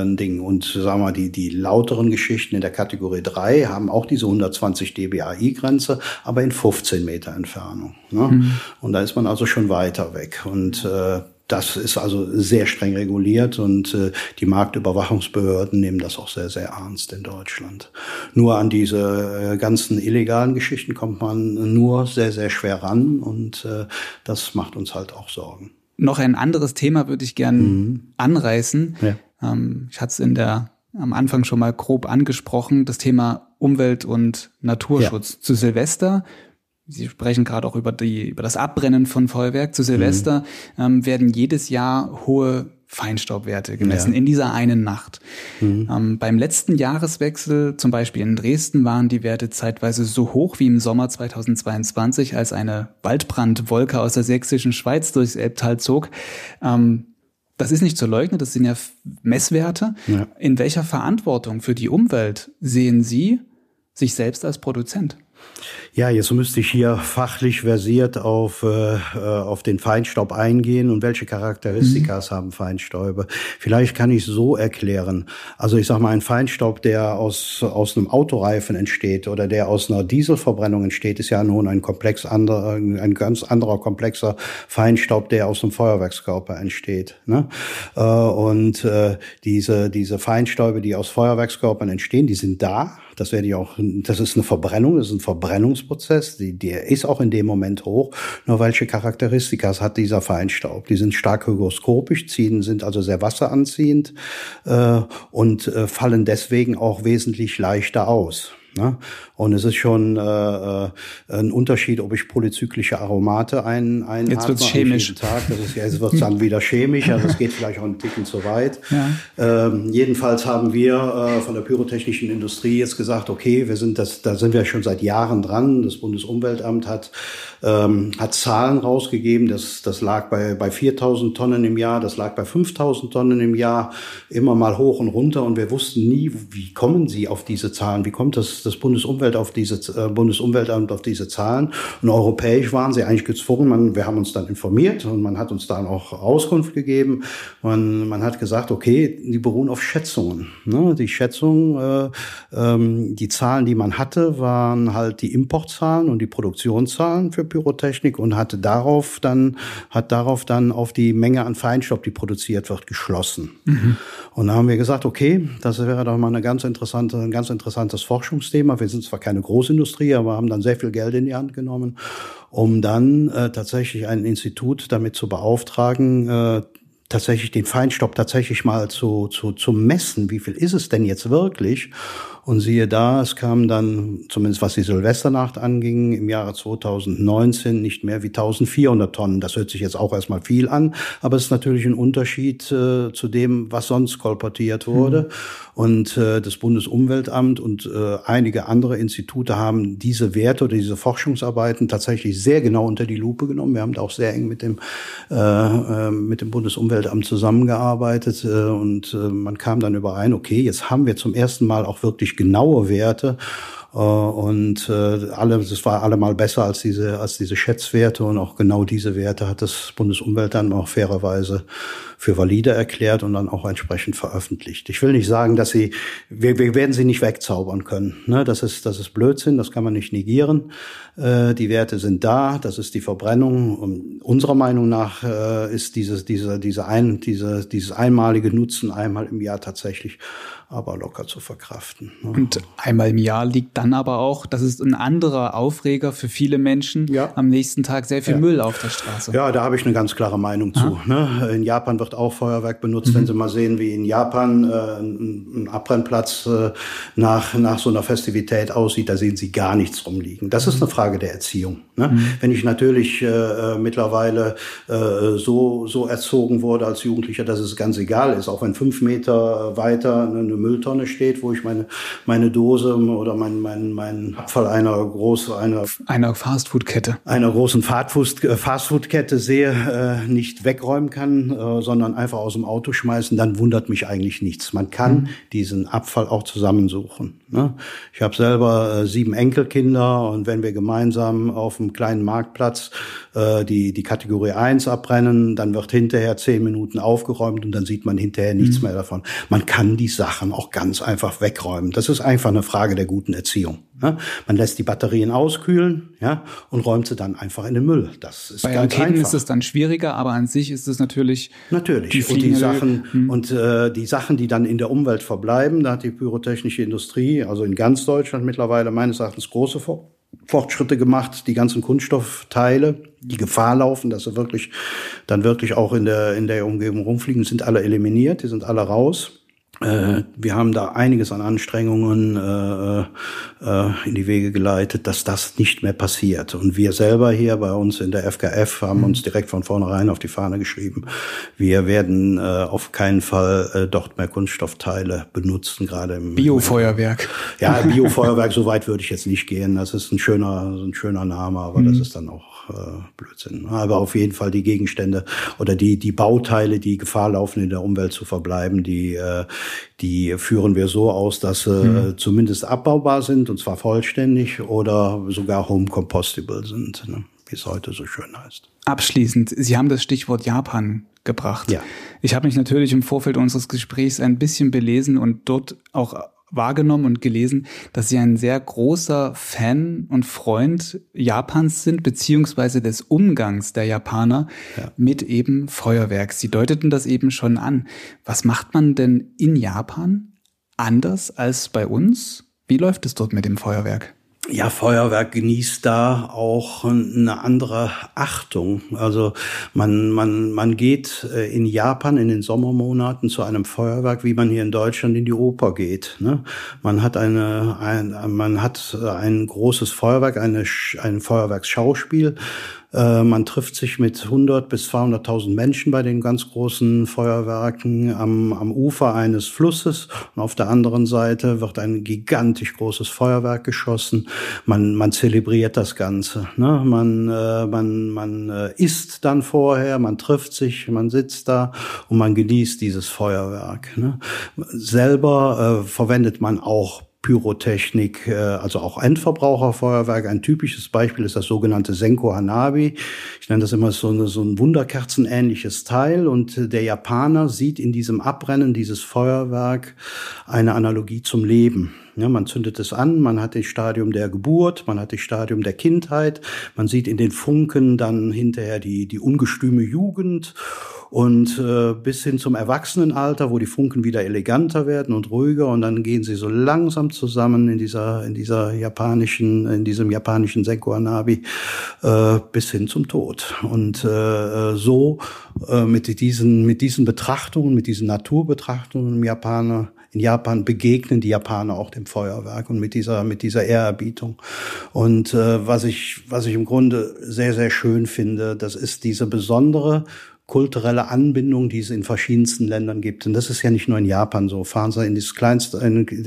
ein Ding. Und sagen wir mal, die, die lauteren Geschichten in der Kategorie 3 haben auch diese 120 dBAI-Grenze, aber in 15 Meter Entfernung. Ne? Mhm. Und da ist man also schon weiter weg. Und äh, das ist also sehr streng reguliert und äh, die Marktüberwachungsbehörden nehmen das auch sehr, sehr ernst in Deutschland. Nur an diese äh, ganzen illegalen Geschichten kommt man nur sehr, sehr schwer ran und äh, das macht uns halt auch Sorgen. Noch ein anderes Thema würde ich gern mhm. anreißen. Ja. Ähm, ich hatte es in der am Anfang schon mal grob angesprochen, das Thema Umwelt- und Naturschutz. Ja. Zu Silvester Sie sprechen gerade auch über die über das Abbrennen von Feuerwerk zu Silvester mhm. ähm, werden jedes Jahr hohe Feinstaubwerte gemessen ja. in dieser einen Nacht. Mhm. Ähm, beim letzten Jahreswechsel, zum Beispiel in Dresden, waren die Werte zeitweise so hoch wie im Sommer 2022, als eine Waldbrandwolke aus der sächsischen Schweiz durchs Elbtal zog. Ähm, das ist nicht zu leugnen, das sind ja Messwerte. Ja. In welcher Verantwortung für die Umwelt sehen Sie sich selbst als Produzent? Ja, jetzt müsste ich hier fachlich versiert auf, äh, auf den Feinstaub eingehen und welche Charakteristikas mhm. haben Feinstäube. Vielleicht kann ich so erklären. Also ich sage mal, ein Feinstaub, der aus, aus einem Autoreifen entsteht oder der aus einer Dieselverbrennung entsteht, ist ja nun ein komplex anderer, ein ganz anderer komplexer Feinstaub, der aus einem Feuerwerkskörper entsteht. Ne? Äh, und äh, diese, diese Feinstäube, die aus Feuerwerkskörpern entstehen, die sind da, das werde ich auch, das ist eine Verbrennung, das ist ein Verbrennungsprozess, die, der ist auch in dem Moment hoch. Nur welche Charakteristika hat dieser Feinstaub? Die sind stark hygroskopisch, ziehen, sind also sehr wasseranziehend äh, und äh, fallen deswegen auch wesentlich leichter aus. Ne? Und es ist schon äh, äh, ein Unterschied, ob ich polyzyklische Aromate ein, ein Jetzt wird's chemisch. Tag. Das ist, ja, es wird dann wieder chemisch, also es geht vielleicht auch einen Ticken zu weit. Ja. Ähm, jedenfalls haben wir äh, von der pyrotechnischen Industrie jetzt gesagt, okay, wir sind das, da sind wir schon seit Jahren dran. Das Bundesumweltamt hat ähm, hat Zahlen rausgegeben, das, das lag bei, bei 4.000 Tonnen im Jahr, das lag bei 5.000 Tonnen im Jahr, immer mal hoch und runter und wir wussten nie, wie kommen sie auf diese Zahlen, wie kommt das, das Bundesumwelt auf diese, äh, Bundesumweltamt auf diese Zahlen und europäisch waren sie eigentlich gezwungen, man, wir haben uns dann informiert und man hat uns dann auch Auskunft gegeben, man, man hat gesagt, okay, die beruhen auf Schätzungen, ne? die Schätzungen, äh, ähm, die Zahlen, die man hatte, waren halt die Importzahlen und die Produktionszahlen für Pyrotechnik und hatte darauf dann, hat darauf dann auf die Menge an Feinstaub, die produziert wird, geschlossen. Mhm. Und da haben wir gesagt, okay, das wäre doch mal eine ganz interessante, ein ganz interessantes Forschungsthema. Wir sind zwar keine Großindustrie, aber haben dann sehr viel Geld in die Hand genommen, um dann äh, tatsächlich ein Institut damit zu beauftragen, äh, tatsächlich den Feinstaub tatsächlich mal zu, zu, zu messen. Wie viel ist es denn jetzt wirklich? Und siehe da, es kam dann, zumindest was die Silvesternacht anging, im Jahre 2019 nicht mehr wie 1400 Tonnen. Das hört sich jetzt auch erstmal viel an, aber es ist natürlich ein Unterschied äh, zu dem, was sonst kolportiert wurde. Mhm. Und äh, das Bundesumweltamt und äh, einige andere Institute haben diese Werte oder diese Forschungsarbeiten tatsächlich sehr genau unter die Lupe genommen. Wir haben da auch sehr eng mit dem, äh, äh, mit dem Bundesumweltamt zusammengearbeitet äh, und man kam dann überein, okay, jetzt haben wir zum ersten Mal auch wirklich genaue Werte. Äh, und äh, alle, das war allemal besser als diese, als diese Schätzwerte und auch genau diese Werte hat das Bundesumweltamt auch fairerweise für valide erklärt und dann auch entsprechend veröffentlicht. Ich will nicht sagen, dass sie, wir, wir werden sie nicht wegzaubern können. Ne? Das ist, das ist Blödsinn, das kann man nicht negieren. Äh, die Werte sind da, das ist die Verbrennung. Und unserer Meinung nach äh, ist dieses, diese, diese ein, diese, dieses einmalige Nutzen einmal im Jahr tatsächlich aber locker zu verkraften. Ne? Und einmal im Jahr liegt dann aber auch, das ist ein anderer Aufreger für viele Menschen, ja. am nächsten Tag sehr viel ja. Müll auf der Straße. Ja, da habe ich eine ganz klare Meinung zu. Ne? In Japan wird auch Feuerwerk benutzt. Mhm. Wenn Sie mal sehen, wie in Japan äh, ein, Abbrennplatz äh, nach, nach so einer Festivität aussieht, da sehen Sie gar nichts rumliegen. Das ist eine Frage der Erziehung. Ne? Mhm. Wenn ich natürlich äh, äh mittlerweile äh, so, so erzogen wurde als Jugendlicher, dass es ganz egal ist, auch wenn fünf Meter weiter eine Mülltonne steht, wo ich meine, meine Dose oder mein, mein, mein Abfall einer großen, einer, einer Fastfood-Kette, einer großen äh, Fastfood-Kette sehe, äh, nicht wegräumen kann, äh, sondern einfach aus dem Auto schmeißen, dann wundert mich eigentlich nichts. Man kann mhm. diesen Abfall auch zusammensuchen. Ne? Ich habe selber äh, sieben Enkelkinder und wenn wir gemeinsam auf einem kleinen Marktplatz äh, die, die Kategorie 1 abbrennen, dann wird hinterher zehn Minuten aufgeräumt und dann sieht man hinterher nichts mhm. mehr davon. Man kann die Sachen auch ganz einfach wegräumen. Das ist einfach eine Frage der guten Erziehung. Ne? Man lässt die Batterien auskühlen ja, und räumt sie dann einfach in den Müll. Das ist Bei ganz Raketen einfach. ist es dann schwieriger, aber an sich ist es natürlich natürlich die und die Sachen hm. und äh, die Sachen, die dann in der Umwelt verbleiben. Da hat die pyrotechnische Industrie, also in ganz Deutschland mittlerweile meines Erachtens große Fortschritte gemacht. Die ganzen Kunststoffteile, die Gefahr laufen, dass sie wirklich dann wirklich auch in der in der Umgebung rumfliegen, sind alle eliminiert. Die sind alle raus. Äh, wir haben da einiges an Anstrengungen äh, äh, in die Wege geleitet, dass das nicht mehr passiert. Und wir selber hier bei uns in der FKF haben mhm. uns direkt von vornherein auf die Fahne geschrieben. Wir werden äh, auf keinen Fall äh, dort mehr Kunststoffteile benutzen, gerade im Biofeuerwerk. Ja, Biofeuerwerk, so weit würde ich jetzt nicht gehen. Das ist ein schöner, ein schöner Name, aber mhm. das ist dann auch äh, Blödsinn. Aber auf jeden Fall die Gegenstände oder die, die Bauteile, die Gefahr laufen, in der Umwelt zu verbleiben, die, äh, die führen wir so aus, dass sie mhm. zumindest abbaubar sind, und zwar vollständig, oder sogar home compostable sind, ne? wie es heute so schön heißt. Abschließend, Sie haben das Stichwort Japan gebracht. Ja. Ich habe mich natürlich im Vorfeld unseres Gesprächs ein bisschen belesen und dort auch wahrgenommen und gelesen, dass Sie ein sehr großer Fan und Freund Japans sind, beziehungsweise des Umgangs der Japaner ja. mit eben Feuerwerk. Sie deuteten das eben schon an. Was macht man denn in Japan anders als bei uns? Wie läuft es dort mit dem Feuerwerk? Ja, Feuerwerk genießt da auch eine andere Achtung. Also man, man, man geht äh, in Japan in den Sommermonaten zu einem Feuerwerk, wie man hier in Deutschland in die Oper geht. Ne? Man hat eine, ein, man hat ein großes Feuerwerk, eine, ein Feuerwerksschauspiel äh, man trifft sich mit 100 bis 200.000 Menschen bei den ganz großen Feuerwerken am, am Ufer eines Flusses. Und auf der anderen Seite wird ein gigantisch großes Feuerwerk geschossen. Man, man zelebriert das Ganze. Ne? Man, äh, man, man äh, isst dann vorher, man trifft sich, man sitzt da und man genießt dieses Feuerwerk. Ne? Selber äh, verwendet man auch Pyrotechnik, äh, also auch Endverbraucherfeuerwerk. Ein typisches Beispiel ist das sogenannte Senko Hanabi. Ich nenne das immer so, eine, so ein Wunderkerzenähnliches Teil. Und der Japaner sieht in diesem Abbrennen dieses Feuerwerk eine Analogie zum Leben. Ja, man zündet es an, man hat das Stadium der Geburt, man hat das Stadium der Kindheit, man sieht in den Funken dann hinterher die, die ungestüme Jugend und äh, bis hin zum Erwachsenenalter, wo die Funken wieder eleganter werden und ruhiger und dann gehen sie so langsam zusammen in dieser in dieser japanischen in diesem japanischen Senko Hanabi äh, bis hin zum Tod und äh, so äh, mit diesen mit diesen Betrachtungen mit diesen Naturbetrachtungen im Japaner in Japan begegnen die Japaner auch dem Feuerwerk und mit dieser mit dieser Ehrerbietung. Und äh, was ich was ich im Grunde sehr sehr schön finde, das ist diese besondere kulturelle Anbindung, die es in verschiedensten Ländern gibt. Und das ist ja nicht nur in Japan so. Fahren Sie in das kleinste,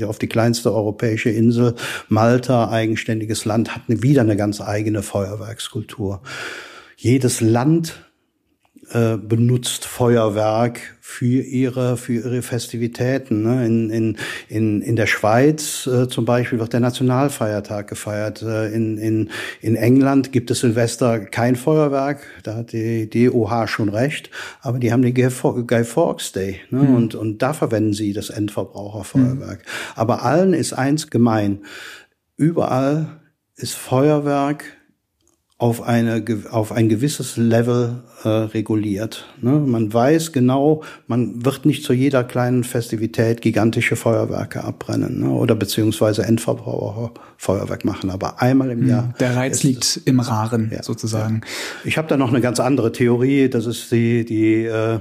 auf die kleinste europäische Insel, Malta, eigenständiges Land, hat wieder eine ganz eigene Feuerwerkskultur. Jedes Land äh, benutzt Feuerwerk für ihre für ihre Festivitäten. Ne? In, in, in, in der Schweiz äh, zum Beispiel wird der Nationalfeiertag gefeiert. Äh, in, in, in England gibt es Silvester kein Feuerwerk. Da hat die DOH schon recht. Aber die haben den Guy Fawkes Day. Ne? Mhm. Und, und da verwenden sie das Endverbraucherfeuerwerk. Mhm. Aber allen ist eins gemein. Überall ist Feuerwerk auf, eine, auf ein gewisses Level äh, reguliert. Ne? Man weiß genau, man wird nicht zu jeder kleinen Festivität gigantische Feuerwerke abbrennen ne? oder beziehungsweise Endverbraucherfeuerwerk machen, aber einmal im hm, Jahr. Der Reiz liegt im Raren ja, sozusagen. Ja. Ich habe da noch eine ganz andere Theorie, das ist die, die äh,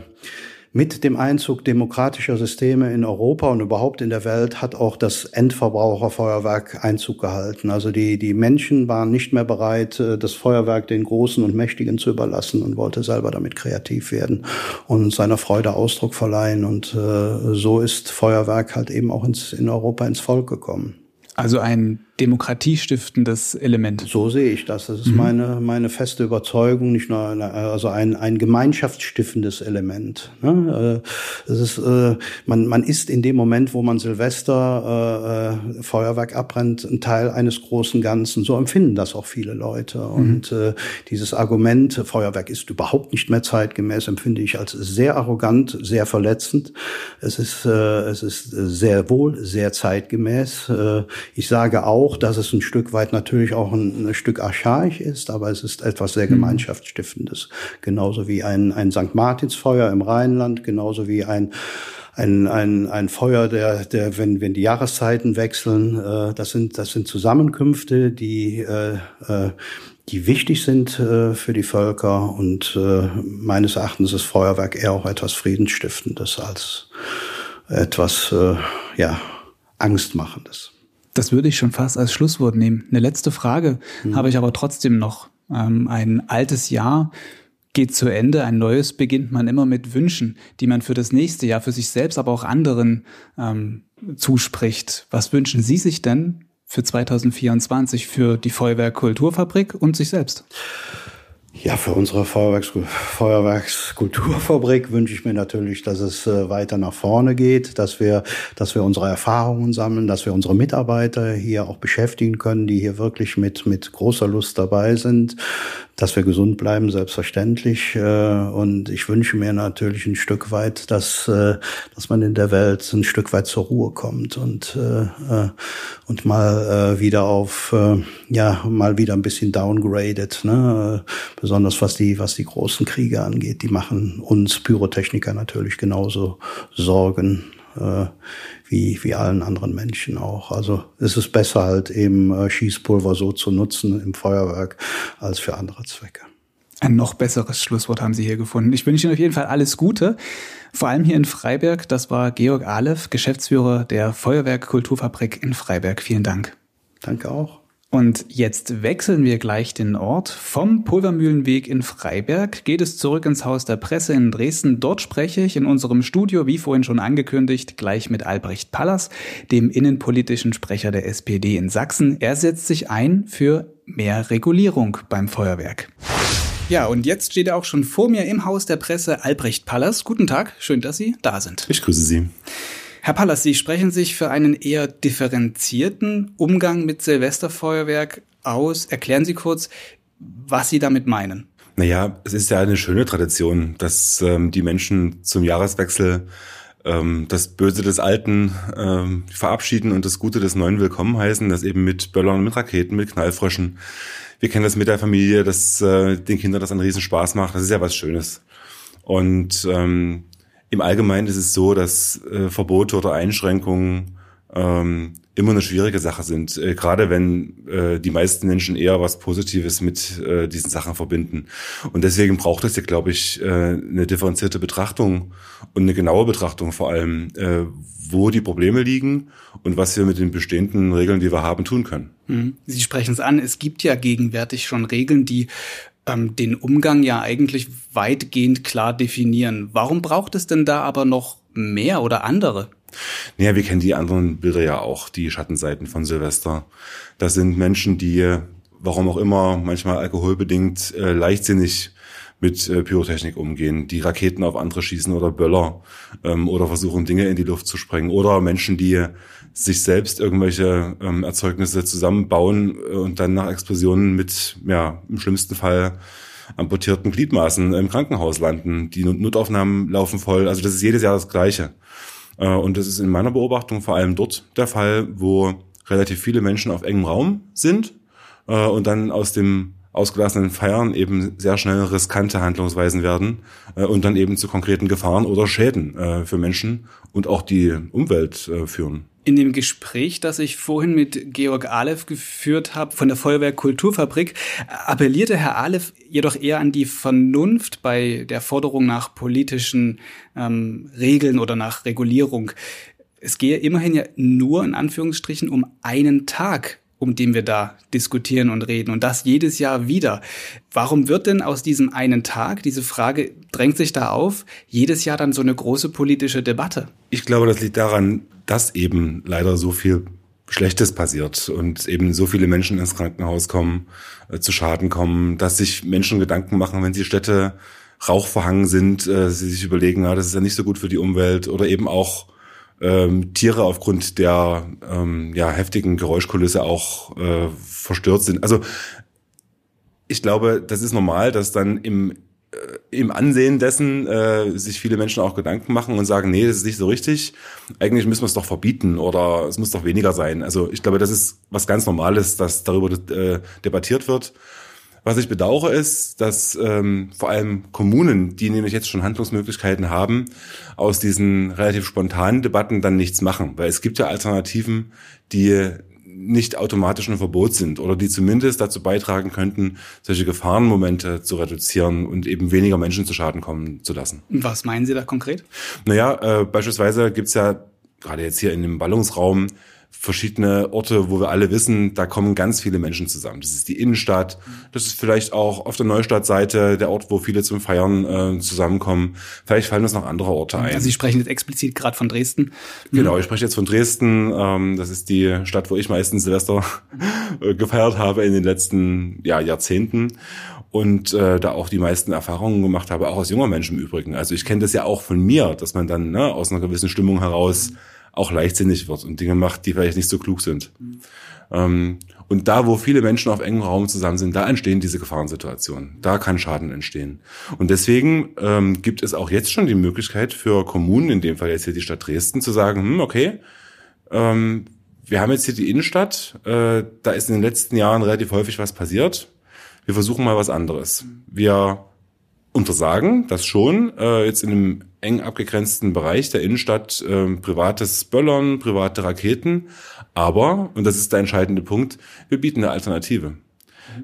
mit dem Einzug demokratischer Systeme in Europa und überhaupt in der Welt hat auch das Endverbraucherfeuerwerk Einzug gehalten. Also die, die Menschen waren nicht mehr bereit, äh, das Feuerwerk den Großen und Mächtigen zu überlassen und wollte selber damit kreativ werden und seiner Freude Ausdruck verleihen. Und äh, so ist Feuerwerk halt eben auch ins, in Europa ins Volk gekommen. Also ein demokratiestiftendes Element. So sehe ich das. Das ist mhm. meine, meine feste Überzeugung, nicht nur eine, also ein, ein gemeinschaftsstiftendes Element. Ne? Äh, es ist, äh, man, man ist in dem Moment, wo man Silvester äh, Feuerwerk abbrennt, ein Teil eines großen Ganzen. So empfinden das auch viele Leute. Mhm. Und äh, dieses Argument, Feuerwerk ist überhaupt nicht mehr zeitgemäß, empfinde ich als sehr arrogant, sehr verletzend. Es ist, äh, es ist sehr wohl, sehr zeitgemäß. Äh, ich sage auch, auch, dass es ein Stück weit natürlich auch ein, ein Stück archaisch ist, aber es ist etwas sehr mhm. Gemeinschaftsstiftendes. Genauso wie ein, ein St. Martinsfeuer im Rheinland, genauso wie ein ein, ein, ein Feuer, der, der, wenn, wenn die Jahreszeiten wechseln, äh, das sind, das sind Zusammenkünfte, die, äh, äh, die wichtig sind äh, für die Völker und äh, meines Erachtens ist Feuerwerk eher auch etwas Friedensstiftendes als etwas äh, ja, Angstmachendes. Das würde ich schon fast als Schlusswort nehmen. Eine letzte Frage hm. habe ich aber trotzdem noch. Ähm, ein altes Jahr geht zu Ende, ein neues beginnt man immer mit Wünschen, die man für das nächste Jahr, für sich selbst, aber auch anderen ähm, zuspricht. Was wünschen Sie sich denn für 2024 für die Feuerwerk Kulturfabrik und sich selbst? Ja, für unsere Feuerwerks Feuerwerkskulturfabrik wünsche ich mir natürlich, dass es äh, weiter nach vorne geht, dass wir, dass wir unsere Erfahrungen sammeln, dass wir unsere Mitarbeiter hier auch beschäftigen können, die hier wirklich mit, mit großer Lust dabei sind, dass wir gesund bleiben, selbstverständlich. Äh, und ich wünsche mir natürlich ein Stück weit, dass, äh, dass man in der Welt ein Stück weit zur Ruhe kommt und, äh, und mal wieder auf, ja, mal wieder ein bisschen downgradet, ne? besonders was die, was die großen Kriege angeht. Die machen uns Pyrotechniker natürlich genauso Sorgen wie, wie allen anderen Menschen auch. Also es ist besser halt eben äh, Schießpulver so zu nutzen im Feuerwerk als für andere Zwecke. Ein noch besseres Schlusswort haben Sie hier gefunden. Ich wünsche Ihnen auf jeden Fall alles Gute. Vor allem hier in Freiberg. Das war Georg Aleph, Geschäftsführer der Feuerwerk Kulturfabrik in Freiberg. Vielen Dank. Danke auch. Und jetzt wechseln wir gleich den Ort. Vom Pulvermühlenweg in Freiberg geht es zurück ins Haus der Presse in Dresden. Dort spreche ich in unserem Studio, wie vorhin schon angekündigt, gleich mit Albrecht Pallas, dem innenpolitischen Sprecher der SPD in Sachsen. Er setzt sich ein für mehr Regulierung beim Feuerwerk. Ja, und jetzt steht er auch schon vor mir im Haus der Presse Albrecht Pallas. Guten Tag, schön, dass Sie da sind. Ich grüße Sie. Herr Pallas, Sie sprechen sich für einen eher differenzierten Umgang mit Silvesterfeuerwerk aus. Erklären Sie kurz, was Sie damit meinen. Naja, es ist ja eine schöne Tradition, dass ähm, die Menschen zum Jahreswechsel ähm, das Böse des Alten ähm, verabschieden und das Gute des Neuen willkommen heißen, das eben mit Böllern, mit Raketen, mit Knallfröschen. Wir kennen das mit der Familie, dass äh, den Kindern das einen riesen Spaß macht. Das ist ja was Schönes. Und ähm, im Allgemeinen ist es so, dass äh, Verbote oder Einschränkungen ähm, immer eine schwierige Sache sind, äh, gerade wenn äh, die meisten Menschen eher was Positives mit äh, diesen Sachen verbinden. Und deswegen braucht es ja, glaube ich, äh, eine differenzierte Betrachtung und eine genaue Betrachtung vor allem, äh, wo die Probleme liegen und was wir mit den bestehenden Regeln, die wir haben, tun können. Mhm. Sie sprechen es an, es gibt ja gegenwärtig schon Regeln, die ähm, den Umgang ja eigentlich weitgehend klar definieren. Warum braucht es denn da aber noch mehr oder andere? Naja, wir kennen die anderen Bilder ja auch, die Schattenseiten von Silvester. Das sind Menschen, die, warum auch immer, manchmal alkoholbedingt äh, leichtsinnig mit äh, Pyrotechnik umgehen, die Raketen auf andere schießen oder Böller ähm, oder versuchen Dinge in die Luft zu sprengen oder Menschen, die sich selbst irgendwelche ähm, Erzeugnisse zusammenbauen äh, und dann nach Explosionen mit, ja, im schlimmsten Fall amputierten Gliedmaßen im Krankenhaus landen. Die Notaufnahmen laufen voll. Also das ist jedes Jahr das Gleiche. Äh, und das ist in meiner Beobachtung vor allem dort der Fall, wo relativ viele Menschen auf engem Raum sind äh, und dann aus dem ausgelassenen Feiern eben sehr schnell riskante Handlungsweisen werden äh, und dann eben zu konkreten Gefahren oder Schäden äh, für Menschen und auch die Umwelt äh, führen. In dem Gespräch, das ich vorhin mit Georg Aleph geführt habe von der Feuerwehr Kulturfabrik, appellierte Herr Aleph jedoch eher an die Vernunft bei der Forderung nach politischen ähm, Regeln oder nach Regulierung. Es gehe immerhin ja nur in Anführungsstrichen um einen Tag um den wir da diskutieren und reden. Und das jedes Jahr wieder. Warum wird denn aus diesem einen Tag, diese Frage drängt sich da auf, jedes Jahr dann so eine große politische Debatte? Ich glaube, das liegt daran, dass eben leider so viel Schlechtes passiert und eben so viele Menschen ins Krankenhaus kommen, äh, zu Schaden kommen, dass sich Menschen Gedanken machen, wenn die Städte rauchverhangen sind, äh, sie sich überlegen, ja, das ist ja nicht so gut für die Umwelt oder eben auch ähm, Tiere aufgrund der ähm, ja, heftigen Geräuschkulisse auch äh, verstört sind. Also ich glaube, das ist normal, dass dann im äh, im Ansehen dessen äh, sich viele Menschen auch Gedanken machen und sagen, nee, das ist nicht so richtig. Eigentlich müssen wir es doch verbieten oder es muss doch weniger sein. Also ich glaube, das ist was ganz Normales, dass darüber äh, debattiert wird. Was ich bedauere ist, dass ähm, vor allem Kommunen, die nämlich jetzt schon Handlungsmöglichkeiten haben, aus diesen relativ spontanen Debatten dann nichts machen. Weil es gibt ja Alternativen, die nicht automatisch ein Verbot sind oder die zumindest dazu beitragen könnten, solche Gefahrenmomente zu reduzieren und eben weniger Menschen zu Schaden kommen zu lassen. Was meinen Sie da konkret? Naja, äh, beispielsweise gibt's ja gerade jetzt hier in dem Ballungsraum verschiedene Orte, wo wir alle wissen, da kommen ganz viele Menschen zusammen. Das ist die Innenstadt, das ist vielleicht auch auf der Neustadtseite der Ort, wo viele zum Feiern äh, zusammenkommen. Vielleicht fallen uns noch andere Orte ein. Also Sie sprechen jetzt explizit gerade von Dresden. Genau, ich spreche jetzt von Dresden. Ähm, das ist die Stadt, wo ich meistens Silvester gefeiert habe in den letzten ja, Jahrzehnten und äh, da auch die meisten Erfahrungen gemacht habe, auch als junger Mensch im Übrigen. Also ich kenne das ja auch von mir, dass man dann ne, aus einer gewissen Stimmung heraus mhm auch leichtsinnig wird und Dinge macht, die vielleicht nicht so klug sind. Mhm. Ähm, und da, wo viele Menschen auf engem Raum zusammen sind, da entstehen diese Gefahrensituationen. Da kann Schaden entstehen. Und deswegen ähm, gibt es auch jetzt schon die Möglichkeit für Kommunen, in dem Fall jetzt hier die Stadt Dresden, zu sagen, hm, okay, ähm, wir haben jetzt hier die Innenstadt, äh, da ist in den letzten Jahren relativ häufig was passiert. Wir versuchen mal was anderes. Wir untersagen das schon, äh, jetzt in einem eng abgegrenzten Bereich der Innenstadt äh, privates Böllern, private Raketen. Aber, und das ist der entscheidende Punkt, wir bieten eine Alternative.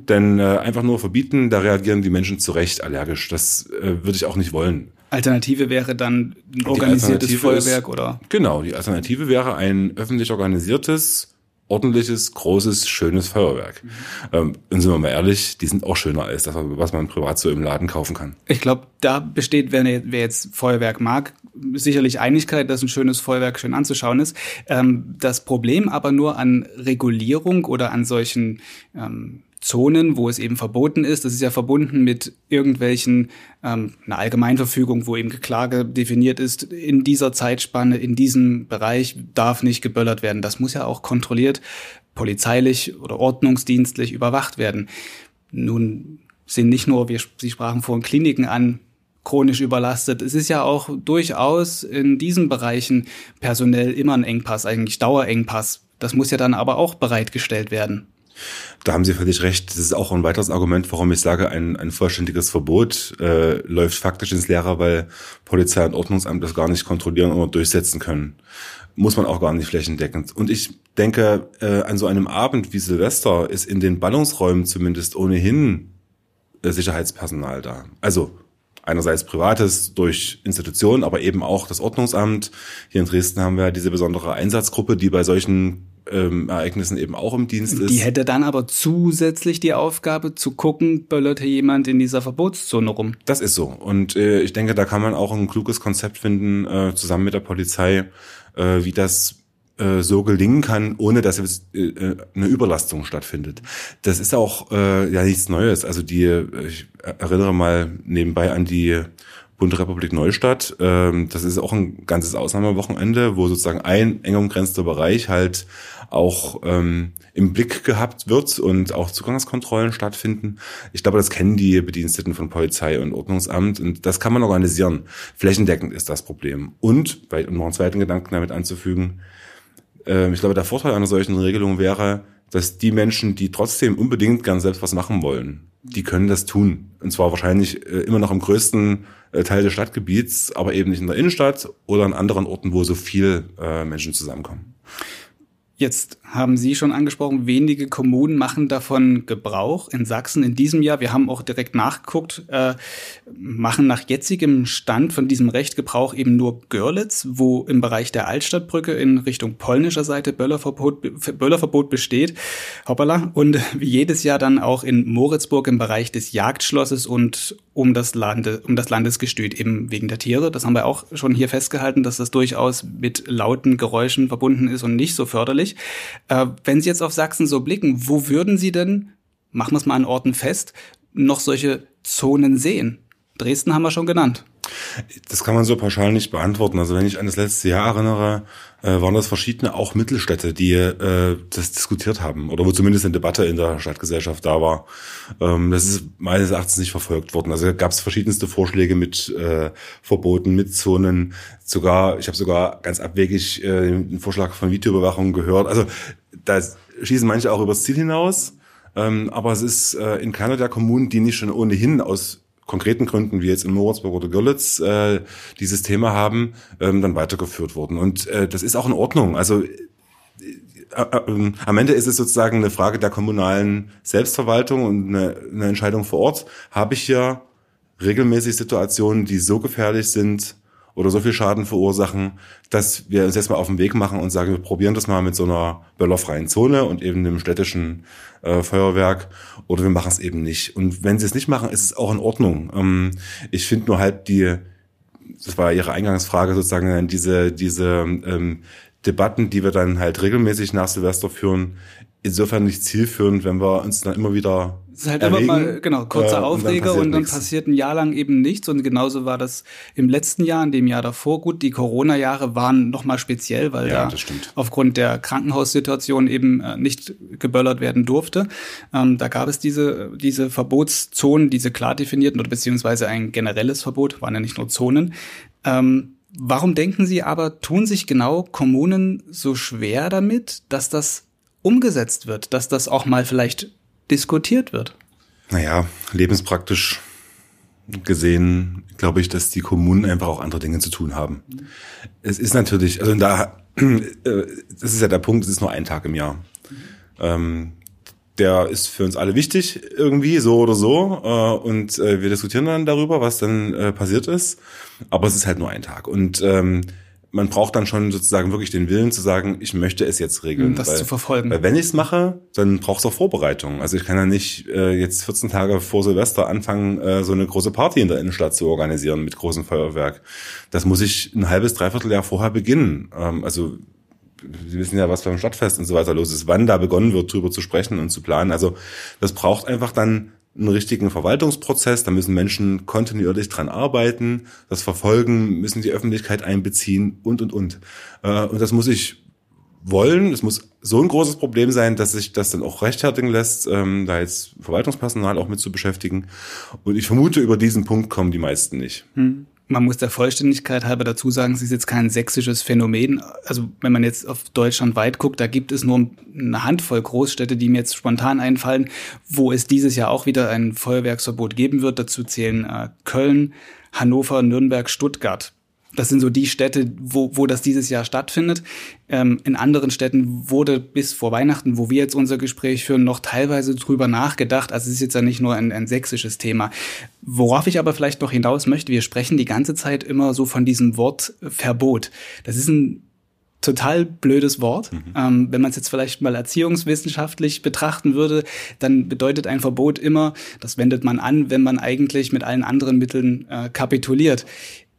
Denn äh, einfach nur verbieten, da reagieren die Menschen zu Recht allergisch. Das äh, würde ich auch nicht wollen. Alternative wäre dann ein organisiertes Feuerwerk oder? Genau, die Alternative wäre ein öffentlich organisiertes ordentliches, großes, schönes Feuerwerk. Mhm. Ähm, und sind wir mal ehrlich, die sind auch schöner als das, was man privat so im Laden kaufen kann. Ich glaube, da besteht, wer, wer, jetzt Feuerwerk mag, sicherlich Einigkeit, dass ein schönes Feuerwerk schön anzuschauen ist. Ähm, das Problem aber nur an Regulierung oder an solchen ähm, Zonen, wo es eben verboten ist. Das ist ja verbunden mit irgendwelchen, ähm, einer Allgemeinverfügung, wo eben Geklage definiert ist, in dieser Zeitspanne, in diesem Bereich darf nicht geböllert werden. Das muss ja auch kontrolliert, polizeilich oder ordnungsdienstlich überwacht werden. Nun sind nicht nur, wir, Sie sprachen vorhin Kliniken an, chronisch überlastet. Es ist ja auch durchaus in diesen Bereichen personell immer ein Engpass, eigentlich Dauerengpass. Das muss ja dann aber auch bereitgestellt werden. Da haben Sie völlig recht. Das ist auch ein weiteres Argument, warum ich sage, ein, ein vollständiges Verbot äh, läuft faktisch ins Leere, weil Polizei und Ordnungsamt das gar nicht kontrollieren oder durchsetzen können. Muss man auch gar nicht flächendeckend. Und ich denke, äh, an so einem Abend wie Silvester ist in den Ballungsräumen zumindest ohnehin äh, Sicherheitspersonal da. Also einerseits privates durch Institutionen, aber eben auch das Ordnungsamt. Hier in Dresden haben wir diese besondere Einsatzgruppe, die bei solchen ähm, Ereignissen eben auch im Dienst ist. Die hätte dann aber zusätzlich die Aufgabe zu gucken, böllert hier jemand in dieser Verbotszone rum. Das ist so. Und äh, ich denke, da kann man auch ein kluges Konzept finden, äh, zusammen mit der Polizei, äh, wie das äh, so gelingen kann, ohne dass jetzt, äh, äh, eine Überlastung stattfindet. Das ist auch äh, ja nichts Neues. Also die, ich erinnere mal nebenbei an die Bundesrepublik Neustadt. Ähm, das ist auch ein ganzes Ausnahmewochenende, wo sozusagen ein eng umgrenzter Bereich halt auch ähm, im Blick gehabt wird und auch Zugangskontrollen stattfinden. Ich glaube, das kennen die Bediensteten von Polizei und Ordnungsamt und das kann man organisieren. Flächendeckend ist das Problem. Und, um noch einen zweiten Gedanken damit anzufügen, äh, ich glaube, der Vorteil einer solchen Regelung wäre, dass die Menschen, die trotzdem unbedingt gern selbst was machen wollen, die können das tun. Und zwar wahrscheinlich äh, immer noch im größten äh, Teil des Stadtgebiets, aber eben nicht in der Innenstadt oder an anderen Orten, wo so viel äh, Menschen zusammenkommen. Jetzt haben Sie schon angesprochen, wenige Kommunen machen davon Gebrauch in Sachsen in diesem Jahr. Wir haben auch direkt nachgeguckt, äh, machen nach jetzigem Stand von diesem Recht Gebrauch eben nur Görlitz, wo im Bereich der Altstadtbrücke in Richtung polnischer Seite Böllerverbot, Böllerverbot besteht. Hoppala. Und wie jedes Jahr dann auch in Moritzburg im Bereich des Jagdschlosses und um das, Lande, um das Landesgestüt eben wegen der Tiere. Das haben wir auch schon hier festgehalten, dass das durchaus mit lauten Geräuschen verbunden ist und nicht so förderlich. Äh, wenn Sie jetzt auf Sachsen so blicken, wo würden Sie denn, machen wir es mal an Orten fest, noch solche Zonen sehen? Dresden haben wir schon genannt. Das kann man so pauschal nicht beantworten. Also wenn ich an das letzte Jahr erinnere, äh, waren das verschiedene auch Mittelstädte, die äh, das diskutiert haben oder wo zumindest eine Debatte in der Stadtgesellschaft da war. Ähm, das ist meines Erachtens nicht verfolgt worden. Also gab es verschiedenste Vorschläge mit äh, Verboten, mit Zonen. Sogar, ich habe sogar ganz abwegig äh, den Vorschlag von Videoüberwachung gehört. Also da schießen manche auch übers Ziel hinaus. Ähm, aber es ist äh, in keiner der Kommunen, die nicht schon ohnehin aus konkreten Gründen, wie jetzt in Moritzburg oder Görlitz, äh, dieses Thema haben, ähm, dann weitergeführt worden. Und äh, das ist auch in Ordnung. Also äh, äh, am Ende ist es sozusagen eine Frage der kommunalen Selbstverwaltung und eine, eine Entscheidung vor Ort. Habe ich hier regelmäßig Situationen, die so gefährlich sind, oder so viel Schaden verursachen, dass wir uns jetzt mal auf den Weg machen und sagen, wir probieren das mal mit so einer böllerfreien Zone und eben einem städtischen äh, Feuerwerk oder wir machen es eben nicht. Und wenn sie es nicht machen, ist es auch in Ordnung. Ähm, ich finde nur halt die, das war Ihre Eingangsfrage sozusagen, diese, diese ähm, Debatten, die wir dann halt regelmäßig nach Silvester führen, insofern nicht zielführend, wenn wir uns dann immer wieder es ist halt erregen, immer mal, genau, kurzer äh, Aufreger und dann, und dann passiert ein Jahr lang eben nichts. Und genauso war das im letzten Jahr, in dem Jahr davor. Gut, die Corona-Jahre waren nochmal speziell, weil ja, da aufgrund der Krankenhaussituation eben äh, nicht geböllert werden durfte. Ähm, da gab es diese, diese Verbotszonen, diese klar definierten oder beziehungsweise ein generelles Verbot, waren ja nicht nur Zonen. Ähm, warum denken Sie aber, tun sich genau Kommunen so schwer damit, dass das umgesetzt wird, dass das auch mal vielleicht diskutiert wird? Naja, lebenspraktisch gesehen glaube ich, dass die Kommunen einfach auch andere Dinge zu tun haben. Es ist natürlich, also da, äh, das ist ja der Punkt, es ist nur ein Tag im Jahr. Ähm, der ist für uns alle wichtig irgendwie, so oder so. Äh, und äh, wir diskutieren dann darüber, was dann äh, passiert ist. Aber es ist halt nur ein Tag. Und ähm, man braucht dann schon sozusagen wirklich den Willen zu sagen, ich möchte es jetzt regeln. Das weil, zu verfolgen. Weil wenn ich es mache, dann braucht es auch Vorbereitung. Also ich kann ja nicht äh, jetzt 14 Tage vor Silvester anfangen, äh, so eine große Party in der Innenstadt zu organisieren mit großem Feuerwerk. Das muss ich ein halbes, dreiviertel Jahr vorher beginnen. Ähm, also Sie wissen ja, was beim Stadtfest und so weiter los ist, wann da begonnen wird, drüber zu sprechen und zu planen. Also das braucht einfach dann einen richtigen Verwaltungsprozess, da müssen Menschen kontinuierlich dran arbeiten, das verfolgen, müssen die Öffentlichkeit einbeziehen und, und, und. Äh, und das muss ich wollen. Es muss so ein großes Problem sein, dass sich das dann auch rechtfertigen lässt, ähm, da jetzt Verwaltungspersonal auch mit zu beschäftigen. Und ich vermute, über diesen Punkt kommen die meisten nicht. Hm. Man muss der Vollständigkeit halber dazu sagen, es ist jetzt kein sächsisches Phänomen. Also wenn man jetzt auf Deutschland weit guckt, da gibt es nur eine Handvoll Großstädte, die mir jetzt spontan einfallen, wo es dieses Jahr auch wieder ein Feuerwerksverbot geben wird. Dazu zählen äh, Köln, Hannover, Nürnberg, Stuttgart. Das sind so die Städte, wo, wo das dieses Jahr stattfindet. Ähm, in anderen Städten wurde bis vor Weihnachten, wo wir jetzt unser Gespräch führen, noch teilweise drüber nachgedacht. Also es ist jetzt ja nicht nur ein, ein sächsisches Thema. Worauf ich aber vielleicht noch hinaus möchte, wir sprechen die ganze Zeit immer so von diesem Wort Verbot. Das ist ein total blödes Wort. Mhm. Ähm, wenn man es jetzt vielleicht mal erziehungswissenschaftlich betrachten würde, dann bedeutet ein Verbot immer, das wendet man an, wenn man eigentlich mit allen anderen Mitteln äh, kapituliert.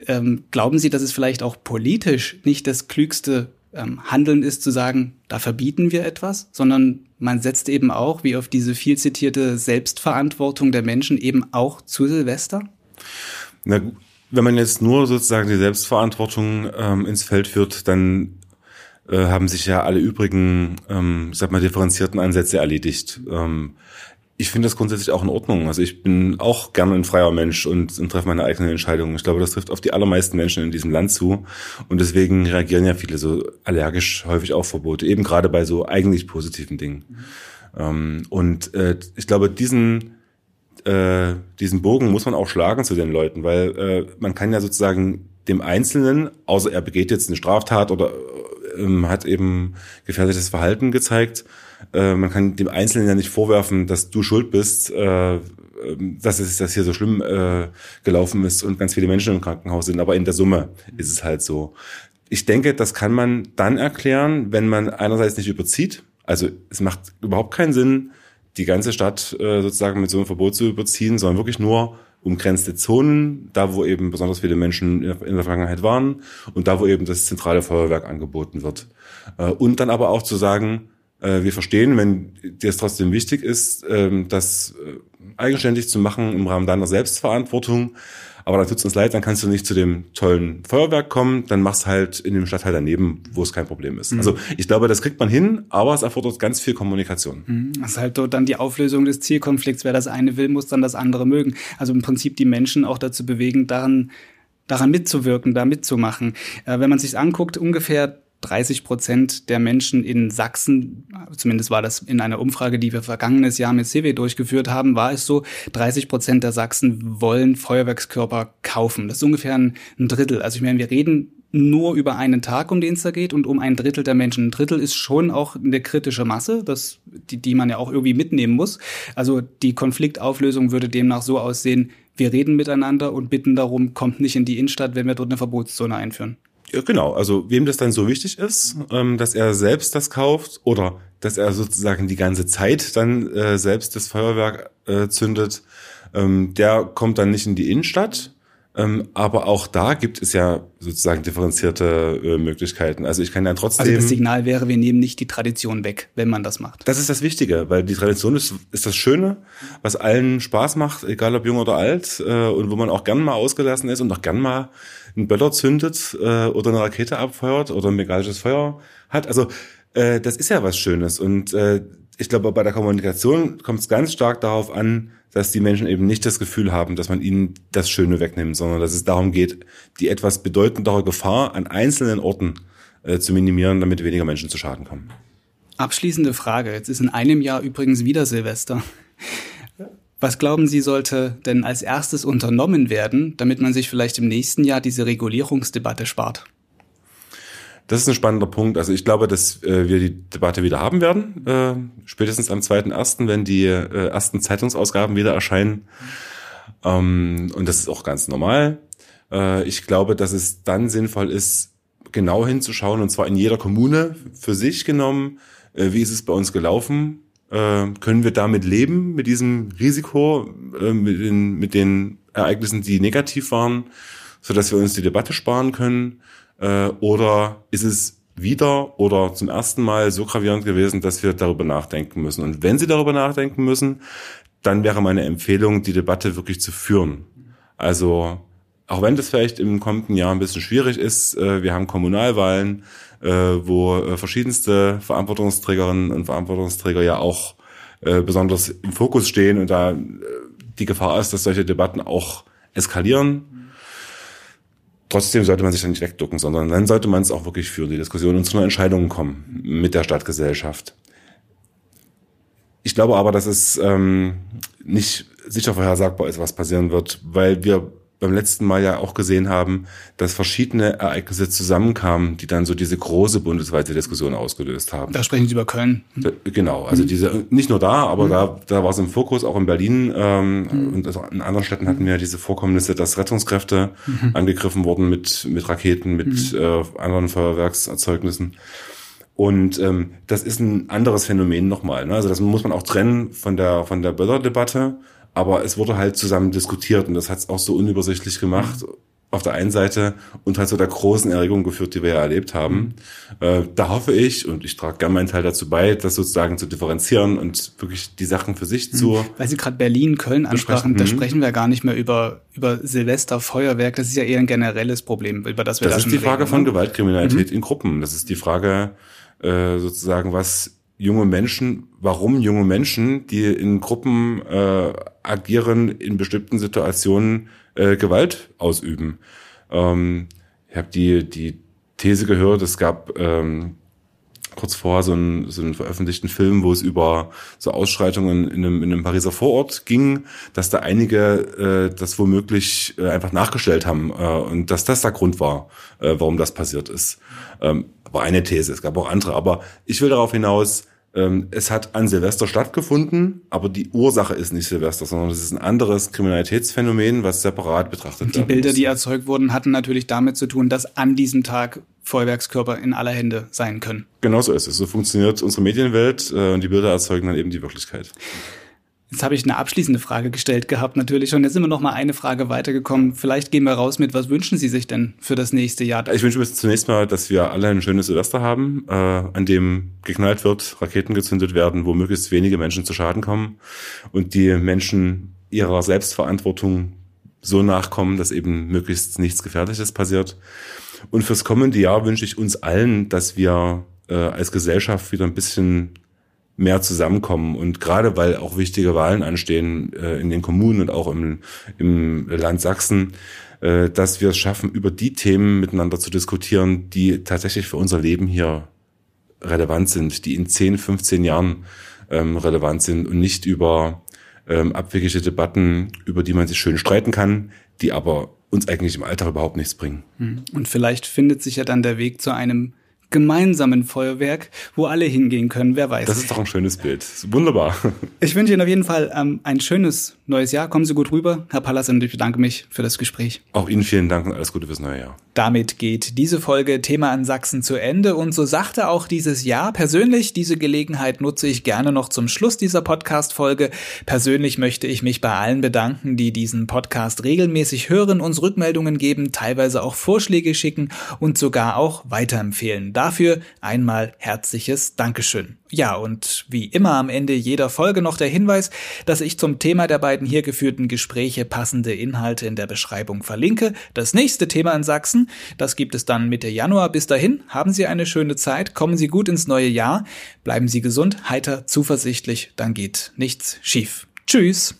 Ähm, glauben Sie, dass es vielleicht auch politisch nicht das klügste ähm, Handeln ist, zu sagen, da verbieten wir etwas, sondern man setzt eben auch, wie auf diese viel zitierte Selbstverantwortung der Menschen, eben auch zu Silvester? Na, wenn man jetzt nur sozusagen die Selbstverantwortung ähm, ins Feld führt, dann äh, haben sich ja alle übrigen, ähm, ich sag mal, differenzierten Ansätze erledigt. Ähm, ich finde das grundsätzlich auch in Ordnung. Also ich bin auch gerne ein freier Mensch und, und treffe meine eigenen Entscheidungen. Ich glaube, das trifft auf die allermeisten Menschen in diesem Land zu. Und deswegen reagieren ja viele so allergisch häufig auf Verbote, eben gerade bei so eigentlich positiven Dingen. Mhm. Und äh, ich glaube, diesen, äh, diesen Bogen muss man auch schlagen zu den Leuten, weil äh, man kann ja sozusagen dem Einzelnen, außer er begeht jetzt eine Straftat oder äh, hat eben gefährliches Verhalten gezeigt, äh, man kann dem Einzelnen ja nicht vorwerfen, dass du schuld bist, äh, dass es dass hier so schlimm äh, gelaufen ist und ganz viele Menschen im Krankenhaus sind. Aber in der Summe ist es halt so. Ich denke, das kann man dann erklären, wenn man einerseits nicht überzieht. Also es macht überhaupt keinen Sinn, die ganze Stadt äh, sozusagen mit so einem Verbot zu überziehen, sondern wirklich nur umgrenzte Zonen, da wo eben besonders viele Menschen in der Vergangenheit waren und da wo eben das zentrale Feuerwerk angeboten wird. Äh, und dann aber auch zu sagen, wir verstehen, wenn dir es trotzdem wichtig ist, ähm, das äh, eigenständig zu machen im Rahmen deiner Selbstverantwortung. Aber dann tut's uns leid, dann kannst du nicht zu dem tollen Feuerwerk kommen, dann mach's halt in dem Stadtteil daneben, wo es kein Problem ist. Mhm. Also ich glaube, das kriegt man hin, aber es erfordert ganz viel Kommunikation. Mhm. Das ist halt dort dann die Auflösung des Zielkonflikts. Wer das eine will, muss dann das andere mögen. Also im Prinzip die Menschen auch dazu bewegen, daran daran mitzuwirken, da mitzumachen. Äh, wenn man sich anguckt, ungefähr 30 Prozent der Menschen in Sachsen, zumindest war das in einer Umfrage, die wir vergangenes Jahr mit CW durchgeführt haben, war es so, 30 Prozent der Sachsen wollen Feuerwerkskörper kaufen. Das ist ungefähr ein, Drittel. Also ich meine, wir reden nur über einen Tag, um den es da geht und um ein Drittel der Menschen. Ein Drittel ist schon auch eine kritische Masse, das, die, die man ja auch irgendwie mitnehmen muss. Also die Konfliktauflösung würde demnach so aussehen, wir reden miteinander und bitten darum, kommt nicht in die Innenstadt, wenn wir dort eine Verbotszone einführen. Ja, genau, also wem das dann so wichtig ist, ähm, dass er selbst das kauft oder dass er sozusagen die ganze Zeit dann äh, selbst das Feuerwerk äh, zündet, ähm, der kommt dann nicht in die Innenstadt. Ähm, aber auch da gibt es ja sozusagen differenzierte äh, Möglichkeiten. Also ich kann ja trotzdem. Also das Signal wäre, wir nehmen nicht die Tradition weg, wenn man das macht. Das ist das Wichtige, weil die Tradition ist, ist das Schöne, was allen Spaß macht, egal ob jung oder alt, äh, und wo man auch gern mal ausgelassen ist und auch gern mal einen Böller zündet äh, oder eine Rakete abfeuert oder ein megallisches Feuer hat. Also äh, das ist ja was Schönes. Und äh, ich glaube, bei der Kommunikation kommt es ganz stark darauf an, dass die Menschen eben nicht das Gefühl haben, dass man ihnen das Schöne wegnimmt, sondern dass es darum geht, die etwas bedeutendere Gefahr an einzelnen Orten äh, zu minimieren, damit weniger Menschen zu Schaden kommen. Abschließende Frage. Jetzt ist in einem Jahr übrigens wieder Silvester. Was glauben Sie, sollte denn als erstes unternommen werden, damit man sich vielleicht im nächsten Jahr diese Regulierungsdebatte spart? Das ist ein spannender Punkt. Also ich glaube, dass äh, wir die Debatte wieder haben werden, äh, spätestens am 2.1., wenn die äh, ersten Zeitungsausgaben wieder erscheinen. Ähm, und das ist auch ganz normal. Ich glaube, dass es dann sinnvoll ist, genau hinzuschauen, und zwar in jeder Kommune für sich genommen, wie ist es bei uns gelaufen, äh, können wir damit leben, mit diesem Risiko, äh, mit, den, mit den Ereignissen, die negativ waren, so dass wir uns die Debatte sparen können äh, oder ist es wieder oder zum ersten Mal so gravierend gewesen, dass wir darüber nachdenken müssen? Und wenn Sie darüber nachdenken müssen, dann wäre meine Empfehlung, die Debatte wirklich zu führen. Also auch wenn das vielleicht im kommenden Jahr ein bisschen schwierig ist, äh, wir haben Kommunalwahlen, äh, wo äh, verschiedenste Verantwortungsträgerinnen und Verantwortungsträger ja auch äh, besonders im Fokus stehen und da äh, die Gefahr ist, dass solche Debatten auch eskalieren Trotzdem sollte man sich da nicht wegducken, sondern dann sollte man es auch wirklich führen, die Diskussion und zu einer Entscheidung kommen mit der Stadtgesellschaft. Ich glaube aber, dass es ähm, nicht sicher vorhersagbar ist, was passieren wird, weil wir beim letzten Mal ja auch gesehen haben, dass verschiedene Ereignisse zusammenkamen, die dann so diese große bundesweite Diskussion ausgelöst haben. Da sprechen Sie über Köln. Da, genau, also mhm. diese nicht nur da, aber mhm. da, da war es im Fokus, auch in Berlin ähm, mhm. und in anderen Städten hatten wir diese Vorkommnisse, dass Rettungskräfte mhm. angegriffen wurden mit, mit Raketen, mit mhm. äh, anderen Feuerwerkserzeugnissen. Und ähm, das ist ein anderes Phänomen nochmal. Ne? Also das muss man auch trennen von der von der Böller-Debatte aber es wurde halt zusammen diskutiert und das hat es auch so unübersichtlich gemacht. Auf der einen Seite und halt so der großen Erregung geführt, die wir ja erlebt haben. Mhm. Äh, da hoffe ich, und ich trage gerne meinen Teil dazu bei, das sozusagen zu differenzieren und wirklich die Sachen für sich mhm. zu. Weil Sie gerade Berlin, Köln ansprachen, da mhm. sprechen wir gar nicht mehr über, über Silvester, Feuerwerk. Das ist ja eher ein generelles Problem, über das wir das da ist die Frage reden, von Gewaltkriminalität mhm. in Gruppen. Das ist die Frage äh, sozusagen, was junge Menschen, warum junge Menschen, die in Gruppen äh, agieren, in bestimmten Situationen äh, Gewalt ausüben. Ähm, ich habe die, die These gehört, es gab ähm, kurz vorher so einen, so einen veröffentlichten Film, wo es über so Ausschreitungen in einem, in einem Pariser Vorort ging, dass da einige äh, das womöglich äh, einfach nachgestellt haben äh, und dass das der Grund war, äh, warum das passiert ist. Ähm, war eine These, es gab auch andere, aber ich will darauf hinaus, es hat an Silvester stattgefunden, aber die Ursache ist nicht Silvester, sondern es ist ein anderes Kriminalitätsphänomen, was separat betrachtet wird. Die Bilder, muss. die erzeugt wurden, hatten natürlich damit zu tun, dass an diesem Tag Feuerwerkskörper in aller Hände sein können. Genau so ist es. So funktioniert unsere Medienwelt äh, und die Bilder erzeugen dann eben die Wirklichkeit. Jetzt habe ich eine abschließende Frage gestellt gehabt natürlich und jetzt sind wir noch mal eine Frage weitergekommen. Vielleicht gehen wir raus mit, was wünschen Sie sich denn für das nächste Jahr? Ich wünsche mir zunächst mal, dass wir alle ein schönes Silvester haben, äh, an dem geknallt wird, Raketen gezündet werden, wo möglichst wenige Menschen zu Schaden kommen und die Menschen ihrer Selbstverantwortung so nachkommen, dass eben möglichst nichts Gefährliches passiert. Und fürs kommende Jahr wünsche ich uns allen, dass wir äh, als Gesellschaft wieder ein bisschen mehr zusammenkommen. Und gerade weil auch wichtige Wahlen anstehen äh, in den Kommunen und auch im, im Land Sachsen, äh, dass wir es schaffen, über die Themen miteinander zu diskutieren, die tatsächlich für unser Leben hier relevant sind, die in 10, 15 Jahren ähm, relevant sind und nicht über ähm, abwegige Debatten, über die man sich schön streiten kann, die aber uns eigentlich im Alltag überhaupt nichts bringen. Hm. Und vielleicht findet sich ja dann der Weg zu einem gemeinsamen Feuerwerk, wo alle hingehen können, wer weiß. Das ist doch ein schönes Bild. Wunderbar. Ich wünsche Ihnen auf jeden Fall ähm, ein schönes neues Jahr. Kommen Sie gut rüber, Herr Pallas, und ich bedanke mich für das Gespräch. Auch Ihnen vielen Dank und alles Gute fürs neue Jahr. Damit geht diese Folge Thema an Sachsen zu Ende und so sagte auch dieses Jahr persönlich, diese Gelegenheit nutze ich gerne noch zum Schluss dieser Podcast-Folge. Persönlich möchte ich mich bei allen bedanken, die diesen Podcast regelmäßig hören, uns Rückmeldungen geben, teilweise auch Vorschläge schicken und sogar auch weiterempfehlen. Dafür einmal herzliches Dankeschön. Ja, und wie immer am Ende jeder Folge noch der Hinweis, dass ich zum Thema der beiden hier geführten Gespräche passende Inhalte in der Beschreibung verlinke. Das nächste Thema in Sachsen, das gibt es dann Mitte Januar. Bis dahin, haben Sie eine schöne Zeit, kommen Sie gut ins neue Jahr, bleiben Sie gesund, heiter, zuversichtlich, dann geht nichts schief. Tschüss!